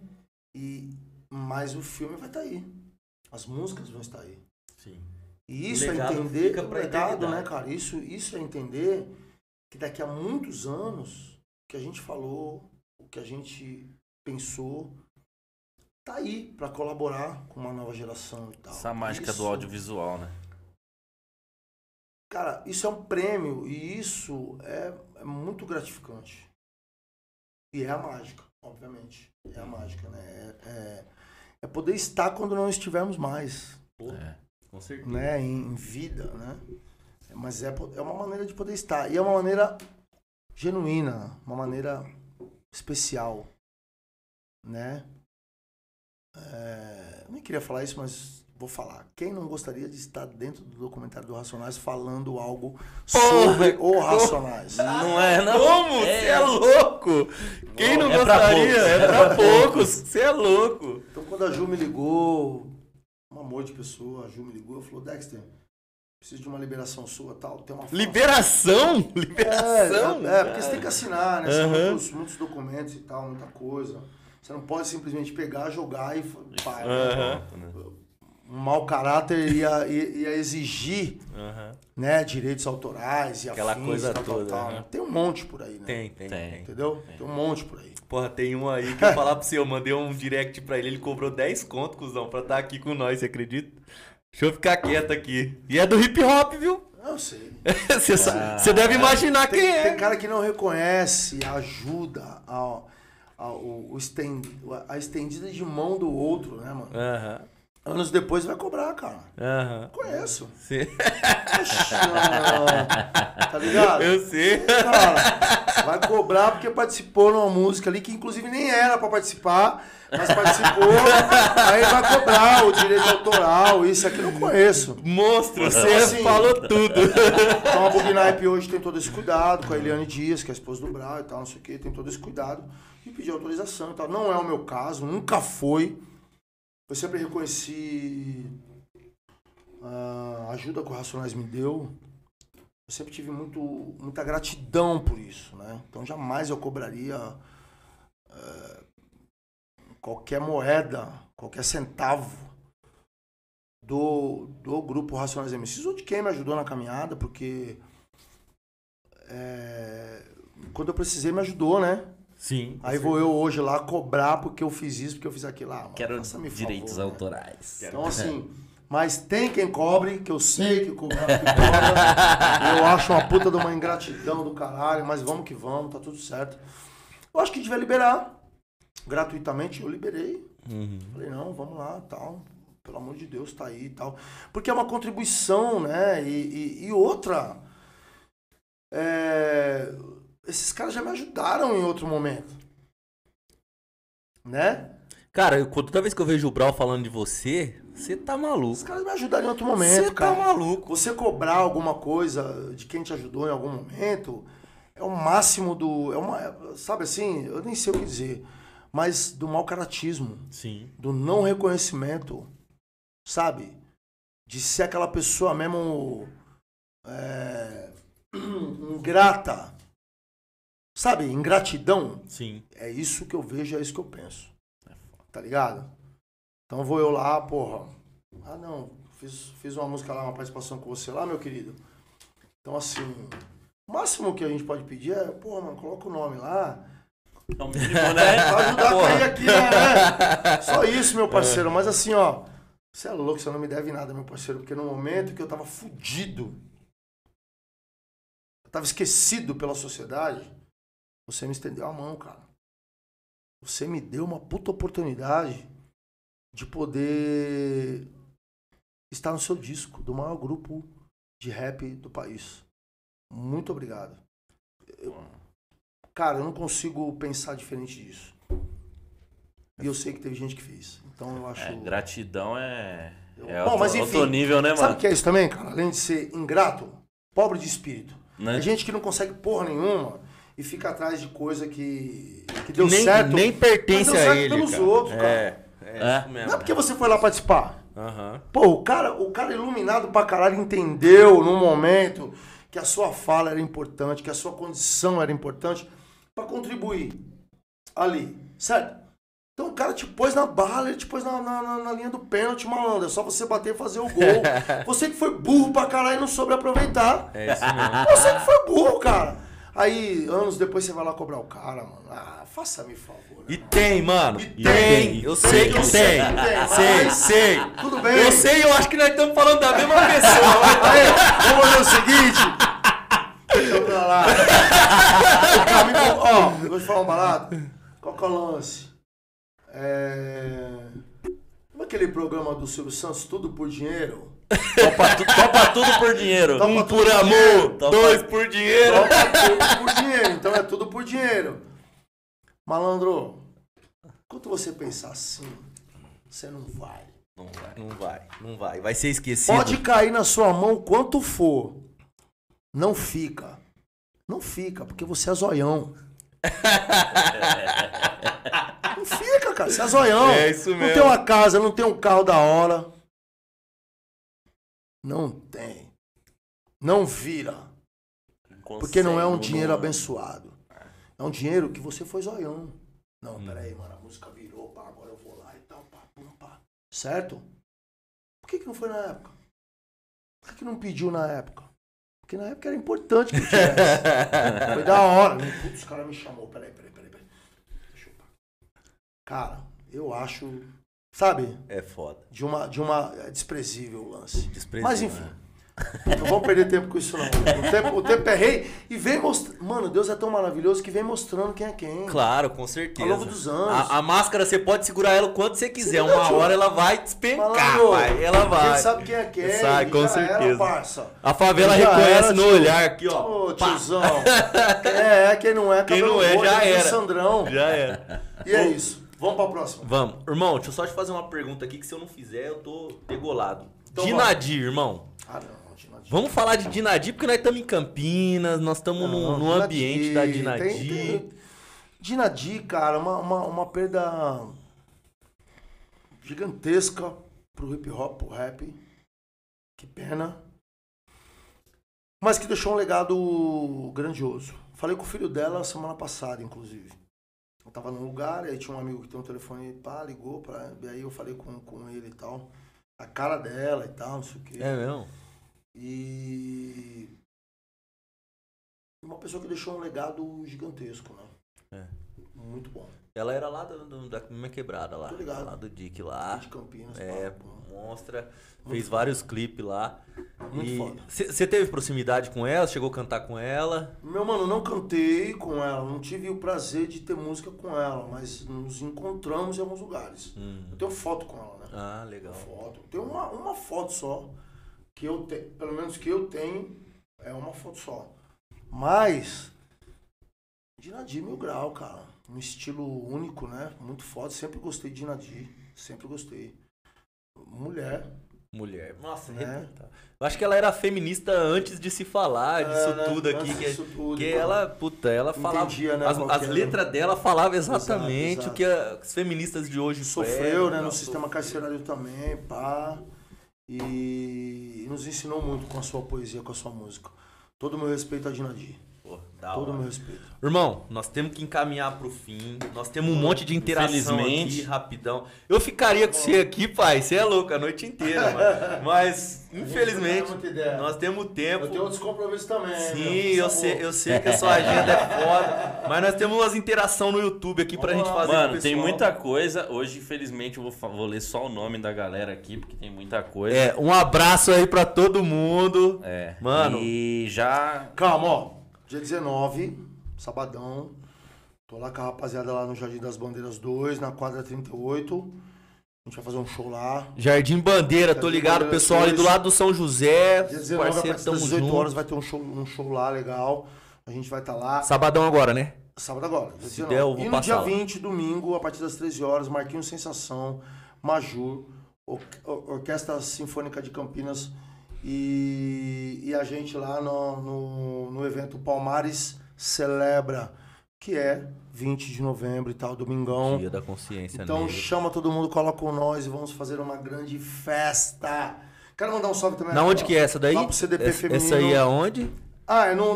e mas o filme vai estar aí. As músicas vão estar aí. Sim. E isso é entender, fica pra legado, né, cara? Isso, isso é entender que daqui a muitos anos, o que a gente falou, o que a gente pensou, tá aí pra colaborar com uma nova geração e tal. Essa mágica Isso- do audiovisual, né? Cara, isso é um prêmio e isso é, é muito gratificante. E é a mágica, obviamente. É a mágica, né? É, é, é poder estar quando não estivermos mais. É. Com certeza. né, em, em vida, né? Mas é, é uma maneira de poder estar. E é uma maneira genuína, uma maneira especial, né? É, nem queria falar isso, mas vou falar. Quem não gostaria de estar dentro do documentário do Racionais falando algo sobre o Racionais? Não é, não. Como? Você é louco? Quem não É gostaria? poucos. É pra poucos. Você é louco. Então, quando a Ju me ligou, um amor de pessoa, a Ju me ligou e falou: Dexter, preciso de uma liberação sua tal. Tem uma Liberação? É, *laughs* Liberação? é, porque você tem que assinar, né? São Aham. muitos, muitos documentos e tal, muita coisa. Você não pode simplesmente pegar, jogar e. pá, Aham. Um mau caráter ia, ia, ia exigir Aham. né, direitos autorais e Aquela afins, coisa tal, tal, toda, tal, né? né? Tem um monte por aí, né? Tem, tem, Tem. tem. Entendeu? Tem um monte por aí. Porra, tem um aí que eu falar pra você, eu mandei um direct pra ele, ele cobrou 10 conto, cuzão, pra estar aqui com nós, você acredita? Deixa eu ficar quieto aqui. E é do hip hop, viu? Eu sei. *laughs* Você sa- você deve imaginar Tem, quem é. tem cara que não reconhece a ajuda, a, a, o, o isten- a estendida de mão do outro, né, mano? Aham, Anos depois vai cobrar, cara. aham. Conheço. Sim. Poxa, tá ligado? Eu sei. Cara, vai cobrar porque participou numa música ali que inclusive nem era pra participar, mas participou, aí vai cobrar o direito autoral, isso aqui eu não conheço. Monstro, você assim, falou tudo. Então a Bugnaip hoje tem todo esse cuidado com a Eliane Dias, que é a esposa do Brau e tal, não sei o que, tem todo esse cuidado e pedir autorização e tal. Não é o meu caso, nunca foi. Eu sempre reconheci a ajuda que o Racionais me deu. Eu sempre tive muito, muita gratidão por isso, né? Então jamais eu cobraria eh, qualquer moeda, qualquer centavo do, do grupo Racionais MCs ou de quem me ajudou na caminhada, porque é, quando eu precisei me ajudou, né? Sim. Aí vou eu hoje lá cobrar porque eu fiz isso, porque eu fiz aquilo lá. mano, Quero faça-me favor, direitos né? autorais. Então, assim, Mas tem quem cobre, que eu sei que o cobra. que *laughs* cobra. eu acho uma puta de uma ingratidão do caralho, mas vamos que vamos, tá tudo certo. Eu acho que devia liberar. Gratuitamente, eu liberei. Falei, não, vamos lá, tal. Pelo amor de Deus, tá aí e tal. Porque é uma contribuição, né? E, e- e outra. é, esses caras já me ajudaram em outro momento. Né? Cara, toda vez que eu vejo o Brau falando de você, você tá Os maluco. caras me ajudaram em outro momento, Você tá cara. maluco. Você cobrar alguma coisa de quem te ajudou em algum momento é o máximo do. É uma, sabe assim, eu nem sei o que dizer. Mas do mau caratismo, Sim. do não reconhecimento, sabe? De ser aquela pessoa mesmo. É, *clears throat* ingrata. Sabe? Ingratidão. Sim. É isso que eu vejo, é isso que eu penso. Tá ligado? Então vou eu lá, porra. Ah não, fiz, fiz uma música lá, uma participação com você lá, meu querido. Então assim, o máximo que a gente pode pedir é, porra, mano, coloca o nome lá. É o mínimo, né? *laughs* Pra ajudar a cair aqui, né? *laughs* Só isso, meu parceiro. Mas assim, ó, você é louco, você não me deve nada, meu parceiro, porque no momento que eu tava fudido, eu tava esquecido pela sociedade, você me estendeu a mão, cara. Você me deu uma puta oportunidade de poder estar no seu disco, do maior grupo de rap do país. Muito obrigado. Eu- cara, eu não consigo pensar diferente disso. E eu sei que teve gente que fez. Então eu acho. É, gratidão é. É Bom, outro, mas enfim, outro nível, né, Sabe mano? o que é isso também, cara? Além de ser ingrato, pobre de espírito. Né? É gente que não consegue porra nenhuma e fica atrás de coisa que, que deu nem, certo. nem pertence deu a certo ele. pelos cara. outros, cara. É, é, isso mesmo. Não é porque você foi lá participar. Aham. Pô, o cara, o cara iluminado pra caralho entendeu no momento que a sua fala era importante, que a sua condição era importante pra contribuir ali, certo? Então o cara te pôs na bala, ele te pôs na, na, na- na linha do pênalti, malandro. É só você bater e fazer o gol. *laughs* você que foi burro pra caralho e não soube aproveitar. É isso mesmo. Você que foi burro, cara. Aí, anos depois, você vai lá cobrar o cara, mano. Ah, faça-me favor. E mano? tem, mano. E tem. tem. Eu sei que Eu sei tem. Sei, mas- sei. Tudo bem. Eu sei, eu acho que nós estamos falando da mesma pessoa. *laughs* Aí, vamos fazer o seguinte. Deixa eu pra lá. Caminho, ó, vou te falar um barato. Qual que é o lance? É... Como é aquele programa do Silvio Santos, Tudo por Dinheiro? Topa, tu- topa tudo por dinheiro. Topa Um por amor, dinheiro. Topa- dois por dinheiro. Topa tudo por dinheiro. Então é tudo por dinheiro. Malandro, quando você pensar assim, você não vai. Não vai, não vai, não vai. Vai ser esquecido. Pode cair na sua mão quanto for. Não fica. Não fica, porque você é zoião. *laughs* não fica, cara. Você é zoião. É isso Não mesmo. tem uma casa, não tem um carro da hora. Não tem. Não vira. Porque não é um Consegue, dinheiro não- abençoado. É um dinheiro que você foi zoião. Não, peraí, mano, a música virou, pá, agora eu vou lá e tal, pá, pum, pá. Certo? Por que, que não foi na época? Por que, que não pediu na época? Porque na época era importante que tivesse. *laughs* Foi da hora. Putz, os caras me chamou. Peraí, peraí, peraí, peraí. Deixa eu... Cara, eu acho. Sabe? É foda. De uma, de uma. É desprezível o lance. Desprezível, Mas enfim. né? Não vamos perder tempo com isso, não. O tempo, o tempo é rei e vem mostrando. Mano, Deus é tão maravilhoso que vem mostrando quem é quem. Claro, com certeza. Ao longo dos anos. A, a máscara você pode segurar ela o quanto você quiser. Uma hora ela vai despencar, pai. Ela vai. gente sabe quem é quem. E com certeza. Era. A favela Já reconhece era, no tio. olhar aqui, ó. Ô, tiozão. é, quem não é, Quem não é, já o era. Sandrão. Já era. E é isso. Vamos pra próxima. Vamos. Irmão, deixa eu só te fazer uma pergunta aqui que se eu não fizer, eu tô degolado. Então Dinadir, irmão. Ah, não, Dinadi. Vamos falar de Dinadir, porque nós estamos em Campinas, nós estamos no, no Dinadi, ambiente da tem- tem- Dinadi, cara, uma, uma, uma perda gigantesca pro hip hop, pro rap. Que pena. Mas que deixou um legado grandioso. Falei com o filho dela semana passada, inclusive. Eu tava num lugar, aí tinha um amigo que tem um telefone, pá, ligou, pra, e aí eu falei com, com ele e tal. A cara dela e tal, não sei o quê. É mesmo? E uma pessoa que deixou um legado gigantesco, né? É. Muito bom. Ela era lá do- da minha quebrada lá. Tô ligado. Lá do Dick lá. De Campinas. É, pá, monstra. Fez vários clipes lá. Muito foda. Você teve proximidade com ela? Chegou a cantar com ela? Meu mano, não cantei com ela, não tive o prazer de ter música com ela, mas nos encontramos em alguns lugares. Hum. Eu tenho foto com ela, né? Ah, legal. Foto. Tem uma, uma foto só. Que eu tenho, pelo menos que eu tenho, é uma foto só. Mas. Dinadir Mil Grau, cara. Um estilo único, né? Muito foda. Sempre gostei de Dinadir. Sempre gostei. Mulher. Mulher. Nossa, Né? Eu acho que ela era feminista antes de se falar disso É, né? tudo aqui. Antes Que, disso tudo, que então. ela, puta, ela falava. Entendia, né, as, as letras dela falavam exatamente Exato, o que as feministas de hoje Sofreu, né? No sistema carcerário também, pá. E, e nos ensinou muito com a sua poesia, com a sua música. Todo o meu respeito a Dinadir. Da Todo o hora. meu respeito. Irmão, nós temos que encaminhar pro fim. Nós temos um monte de interação aqui, rapidão. Eu ficaria com você aqui, pai. Você é louco a noite inteira, mano. *laughs* Mas, infelizmente, nós temos tempo. Eu tenho outros compromissos também. Sim, eu sei, eu sei que a sua agenda é foda. Mas nós temos umas interação no YouTube aqui pra gente fazer com o Mano, tem muita coisa. Hoje, infelizmente, eu vou, vou ler só o nome da galera aqui, porque tem muita coisa. É, um abraço aí pra todo mundo. É. Mano. E já. Calma, ó. Dia 19, sabadão. Tô lá com a rapaziada lá no Jardim das Bandeiras 2, na quadra 38. A gente vai fazer um show lá. Jardim Bandeira, tô Jardim ligado, Bandeira pessoal ali do lado do São José. Dia 19, a Parceiro, partir tamo das 18 junto. horas vai ter um show, um show lá legal. A gente vai estar lá. Sabadão agora, né? Sábado agora. dia Se 19. der, eu vou e no dia lá. 20, domingo, a partir das 13 horas, Marquinhos Sensação, Majur, Or- Orquestra Sinfônica de Campinas e, e a gente lá no, no, no evento Palmares Celebra, que é 20 de novembro e tal, domingão. Dia da consciência Então negra. chama todo mundo, coloca com nós e vamos fazer uma grande festa. Quero mandar um salve também. Na onde que é essa daí? Lá pro CDP essa, feminino. essa aí é onde? Ah, é no,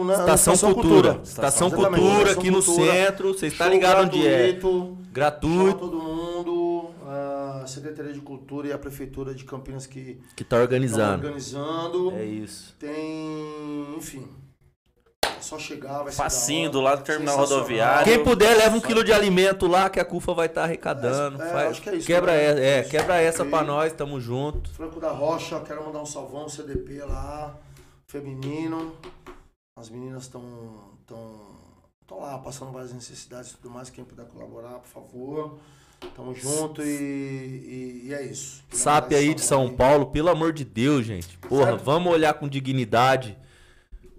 no na Estação, Cultura. Estação Estação Exatamente, Cultura, Estação aqui no Cultura. centro. Você está ligado onde é? gratuito. Chama Gratuito. todo mundo, Secretaria de Cultura e a Prefeitura de Campinas que Que tá estão organizando. organizando. É isso. Tem, enfim, é só chegar, vai ser Facinho, da do lado do terminal rodoviário. Quem puder, leva um quilo de alimento lá que a CUFA vai estar arrecadando. É, é, Faz- acho que é isso, quebra, né? essa, é, quebra essa pra nós, tamo junto. Franco da Rocha, quero mandar um salvão, CDP lá, feminino. As meninas estão tão, tão lá passando várias necessidades e tudo mais. Quem puder colaborar, por favor. Tamo junto e, e, e é isso. SAP aí de São Paulo, pelo amor de Deus, gente. Porra, Certo. vamos olhar com dignidade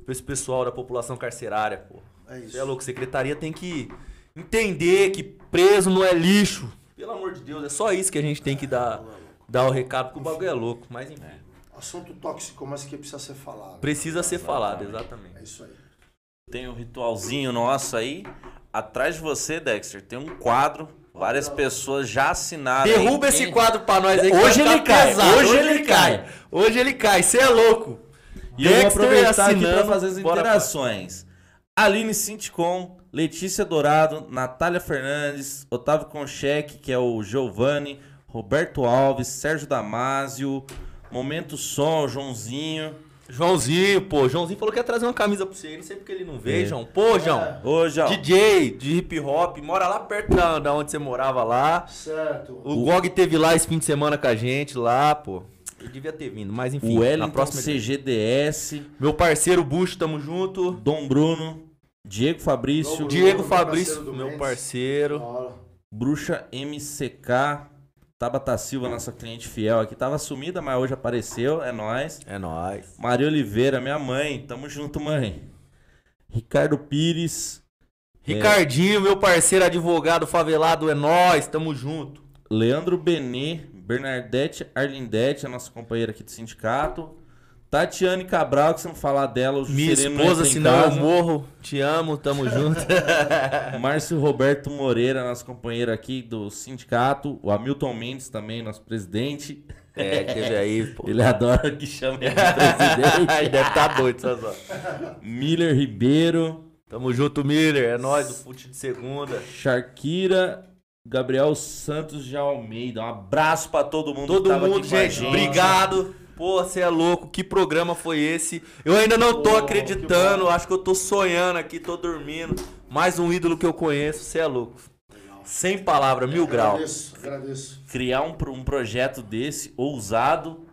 pra esse pessoal da população carcerária, porra. É isso. Você é louco, secretaria tem que entender que preso não é lixo. Pelo amor de Deus, é só isso que a gente tem que dar, dar o recado, porque o bagulho é louco. Mas enfim, Assunto tóxico, mas que precisa ser falado. precisa ser falado, exatamente. É isso aí. Tem um ritualzinho nosso aí. Atrás de você, Dexter, tem um quadro. Várias pessoas já assinaram. Derruba esse Quem- quadro pra nós aí. que Hoje ele cai, pesado. hoje ele cai. Hoje ele cai, você é louco. E eu vou Dexter aproveitar aqui assinando, para fazer as bora, interações. Aline Sinticom, Letícia Dourado, Natália Fernandes, Otávio Concheque, que é o Giovanni, Roberto Alves, Sérgio Damásio, Momento Som, Joãozinho. Joãozinho, pô. Joãozinho falou que ia trazer uma camisa pra você. Não sei porque ele não veio, É. João. Pô, João. Hoje, ó. DJ de hip hop, mora lá perto da, da onde você morava lá. Certo. O Gog teve lá esse fim de semana com a gente lá, pô. Ele devia ter vindo, mas enfim, O na Wellington próxima. CGDS, Meu parceiro Bucho, tamo junto. Dom Bruno, Diego Fabrício, Dom Diego meu Fabrício, parceiro meu parceiro. Da hora. Bruxa MCK, Tabata Silva, nossa cliente fiel aqui. Tava sumida, mas hoje apareceu, é nóis. É nóis. Maria Oliveira, minha mãe. Tamo junto, mãe. Ricardo Pires. Ricardinho, meu parceiro advogado favelado, é nóis, tamo junto. Leandro Benê. Bernadette Arlindete, a nossa companheira aqui do sindicato. Tatiane Cabral, que se não falar dela, o Minha não esposa, em senão eu morro. Te amo, tamo junto. *laughs* Márcio Roberto Moreira, nosso companheiro aqui do sindicato. O Hamilton Mendes também, nosso presidente. é, teve aí, pô. Ele adora que chame ele de *laughs* presidente. Ele deve estar doido, só só. Miller Ribeiro. Tamo junto, Miller. É nóis do Fute de Segunda. Sharkira, Gabriel Santos de Almeida. Um abraço pra todo mundo Todo que tava mundo, aqui gente, obrigado. Pô, você é louco. Que programa foi esse? Eu ainda não tô Pô, acreditando. Acho que eu tô sonhando aqui, tô dormindo. Mais um ídolo que eu conheço. Você é louco. Sem palavra, mil grau. Agradeço, agradeço. criar um, um projeto desse, ousado,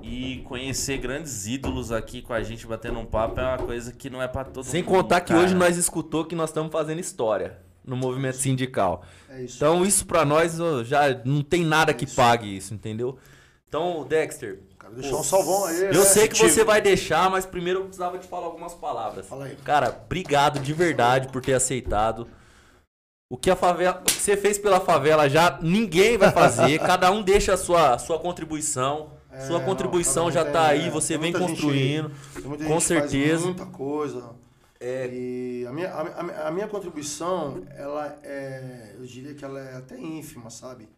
e conhecer grandes ídolos aqui com a gente batendo um papo é uma coisa que não é pra todo Sem mundo. contar que cara. hoje nós escutou que nós estamos fazendo história no movimento sindical. É isso. Então isso pra nós já não tem nada que pague isso, entendeu? Então, Dexter, Quero deixar um salvão aí. eu né? sei que você vai deixar, mas primeiro eu precisava te falar algumas palavras. Fala aí. Cara, obrigado de verdade por ter aceitado. O que a favela, o que você fez pela favela já ninguém vai fazer. *laughs* cada um deixa a sua, a sua contribuição. É, sua não, contribuição um já tá tem, aí, é, você vem gente- construindo. com gente faz certeza. muita coisa. É. E a minha, a, a- a minha contribuição, ela é, eu diria que ela é até ínfima, sabe?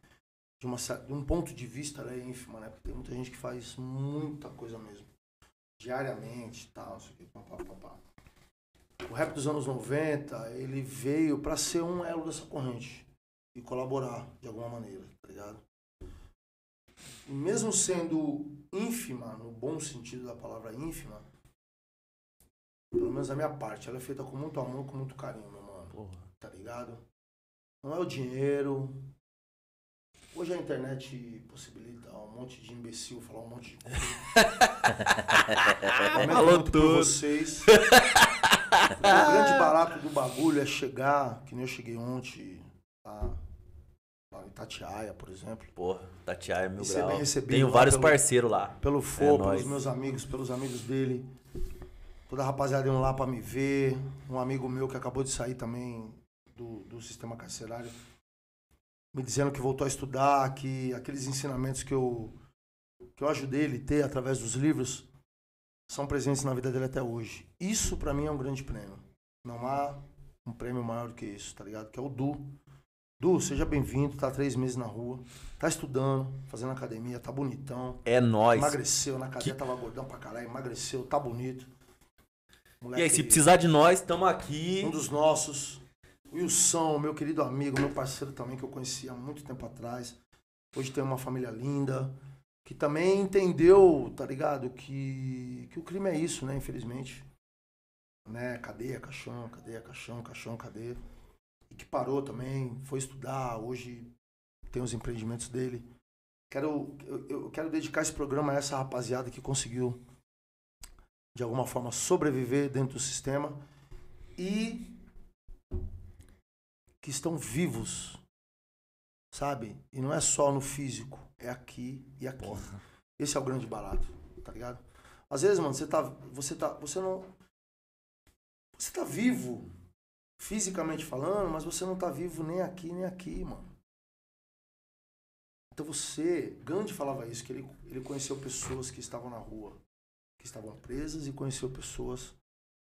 De, uma, de um ponto de vista, ela é ínfima, né? Porque tem muita gente que faz muita coisa mesmo. Diariamente e tal, não sei o que, pá, pá, pá, pá. O rap dos anos 90, ele veio pra ser um elo dessa corrente e colaborar de alguma maneira, tá ligado? E mesmo sendo ínfima, no bom sentido da palavra ínfima, pelo menos a minha parte, ela é feita com muito amor, com muito carinho, meu mano. Tá ligado? Não é o dinheiro. Hoje a internet possibilita um monte de imbecil falar um monte de coisa. *laughs* Falou tudo. vocês. *laughs* o grande barato do bagulho é chegar, que nem eu cheguei ontem, lá, lá em Itatiaia, por exemplo. Porra, Tatiaia é E ser grau. Tenho vários pelo- parceiros lá. Pelo Fô, É pelos meus amigos, pelos amigos dele. Toda a rapaziada indo lá pra me ver. Um amigo meu que acabou de sair também do, do sistema carcerário. Me dizendo que voltou a estudar, que aqueles ensinamentos que eu, que eu ajudei ele a ter através dos livros são presentes na vida dele até hoje. Isso pra mim é um grande prêmio. Não há um prêmio maior do que isso, tá ligado? Que é o Du. Du, seja bem-vindo, tá três meses na rua, tá estudando, fazendo academia, tá bonitão. É nóis. Emagreceu na cadeia, tava gordão pra caralho, emagreceu, tá bonito. E Moleque, aí, se precisar de nós, tamo aqui. um dos nossos. Wilson, meu querido amigo, meu parceiro também, que eu conheci há muito tempo atrás. Hoje tem uma família linda, que também entendeu, tá ligado? Que, que o crime é isso, né? Infelizmente. Né? Cadeia, caixão, cadeia, caixão, caixão, cadeia. E que parou também, foi estudar, hoje tem os empreendimentos dele. Quero, eu, eu quero dedicar esse programa a essa rapaziada que conseguiu, de alguma forma, sobreviver dentro do sistema e que estão vivos, sabe? E não é só no físico, é aqui e aqui. Esse é o grande barato, tá ligado? Às vezes, mano, você tá, você tá, você não, você tá vivo fisicamente falando, mas você não tá vivo nem aqui nem aqui, mano. Então você, Gandhi falava isso, que ele, ele conheceu pessoas que estavam na rua, que estavam presas e conheceu pessoas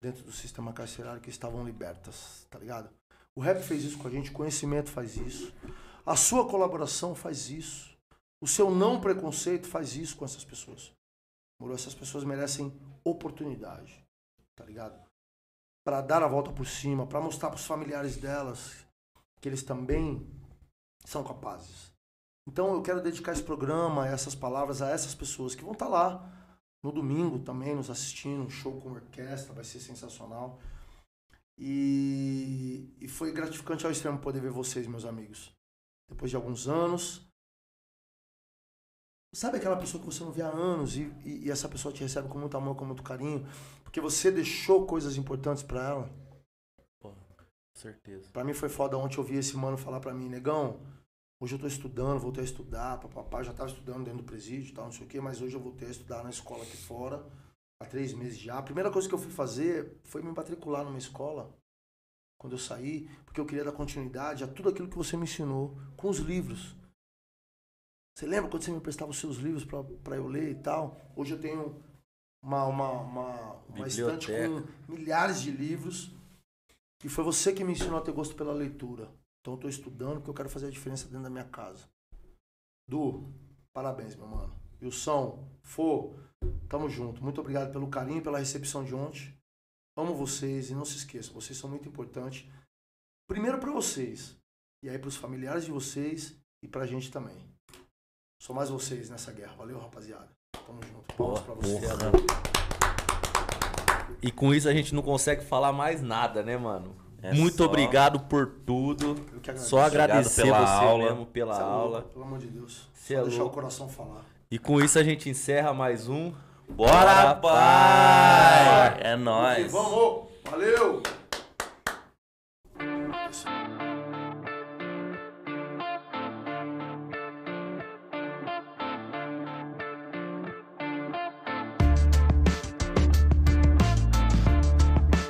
dentro do sistema carcerário que estavam libertas, tá ligado? O rap fez isso com a gente, o conhecimento faz isso. A sua colaboração faz isso. O seu não preconceito faz isso com essas pessoas. Moro? Essas pessoas merecem oportunidade, tá ligado? Para dar a volta por cima, para mostrar para os familiares delas que eles também são capazes. Então eu quero dedicar esse programa, essas palavras a essas pessoas que vão estar lá no domingo também nos assistindo, um show com orquestra, vai ser sensacional. E, e foi gratificante ao extremo poder ver vocês, meus amigos. Depois de alguns anos. Sabe aquela pessoa que você não vê há anos e, e, e essa pessoa te recebe com muito amor, com muito carinho, porque você deixou coisas importantes pra ela? Com certeza. Pra mim foi foda ontem ouvir esse mano falar pra mim, negão, hoje eu tô estudando, voltei a estudar, papapá, já tava estudando dentro do presídio e tal, não sei o quê, mas hoje eu voltei a estudar na escola aqui fora, há três meses já. A primeira coisa que eu fui fazer foi me matricular numa escola, quando eu saí, porque eu queria dar continuidade a tudo aquilo que você me ensinou com os livros. Você lembra quando você me emprestava os seus livros pra eu ler e tal? Hoje eu tenho uma, uma, uma, uma estante com milhares de livros. E foi você que me ensinou a ter gosto pela leitura. Então eu tô estudando porque eu quero fazer a diferença dentro da minha casa. Du, parabéns, meu mano. Wilson, Fô, Tamo junto. Muito obrigado pelo carinho, pela recepção de ontem. Amo vocês e não se esqueçam, vocês são muito importantes. Primeiro para vocês, e aí para os familiares de vocês e para a gente também. Sou mais vocês nessa guerra. Valeu, rapaziada. Tamo junto. Palmas para vocês. Porra. E com isso a gente não consegue falar mais nada, né, mano? É muito só... obrigado por tudo. Agradeço. Só agradecer pela você aula. mesmo pela Cê aula. É louco, pelo amor de Deus. Cê Vou é deixar louco. o coração falar. E com isso a gente encerra mais um. Bora, Bora pai! É nóis! Vamos! Valeu!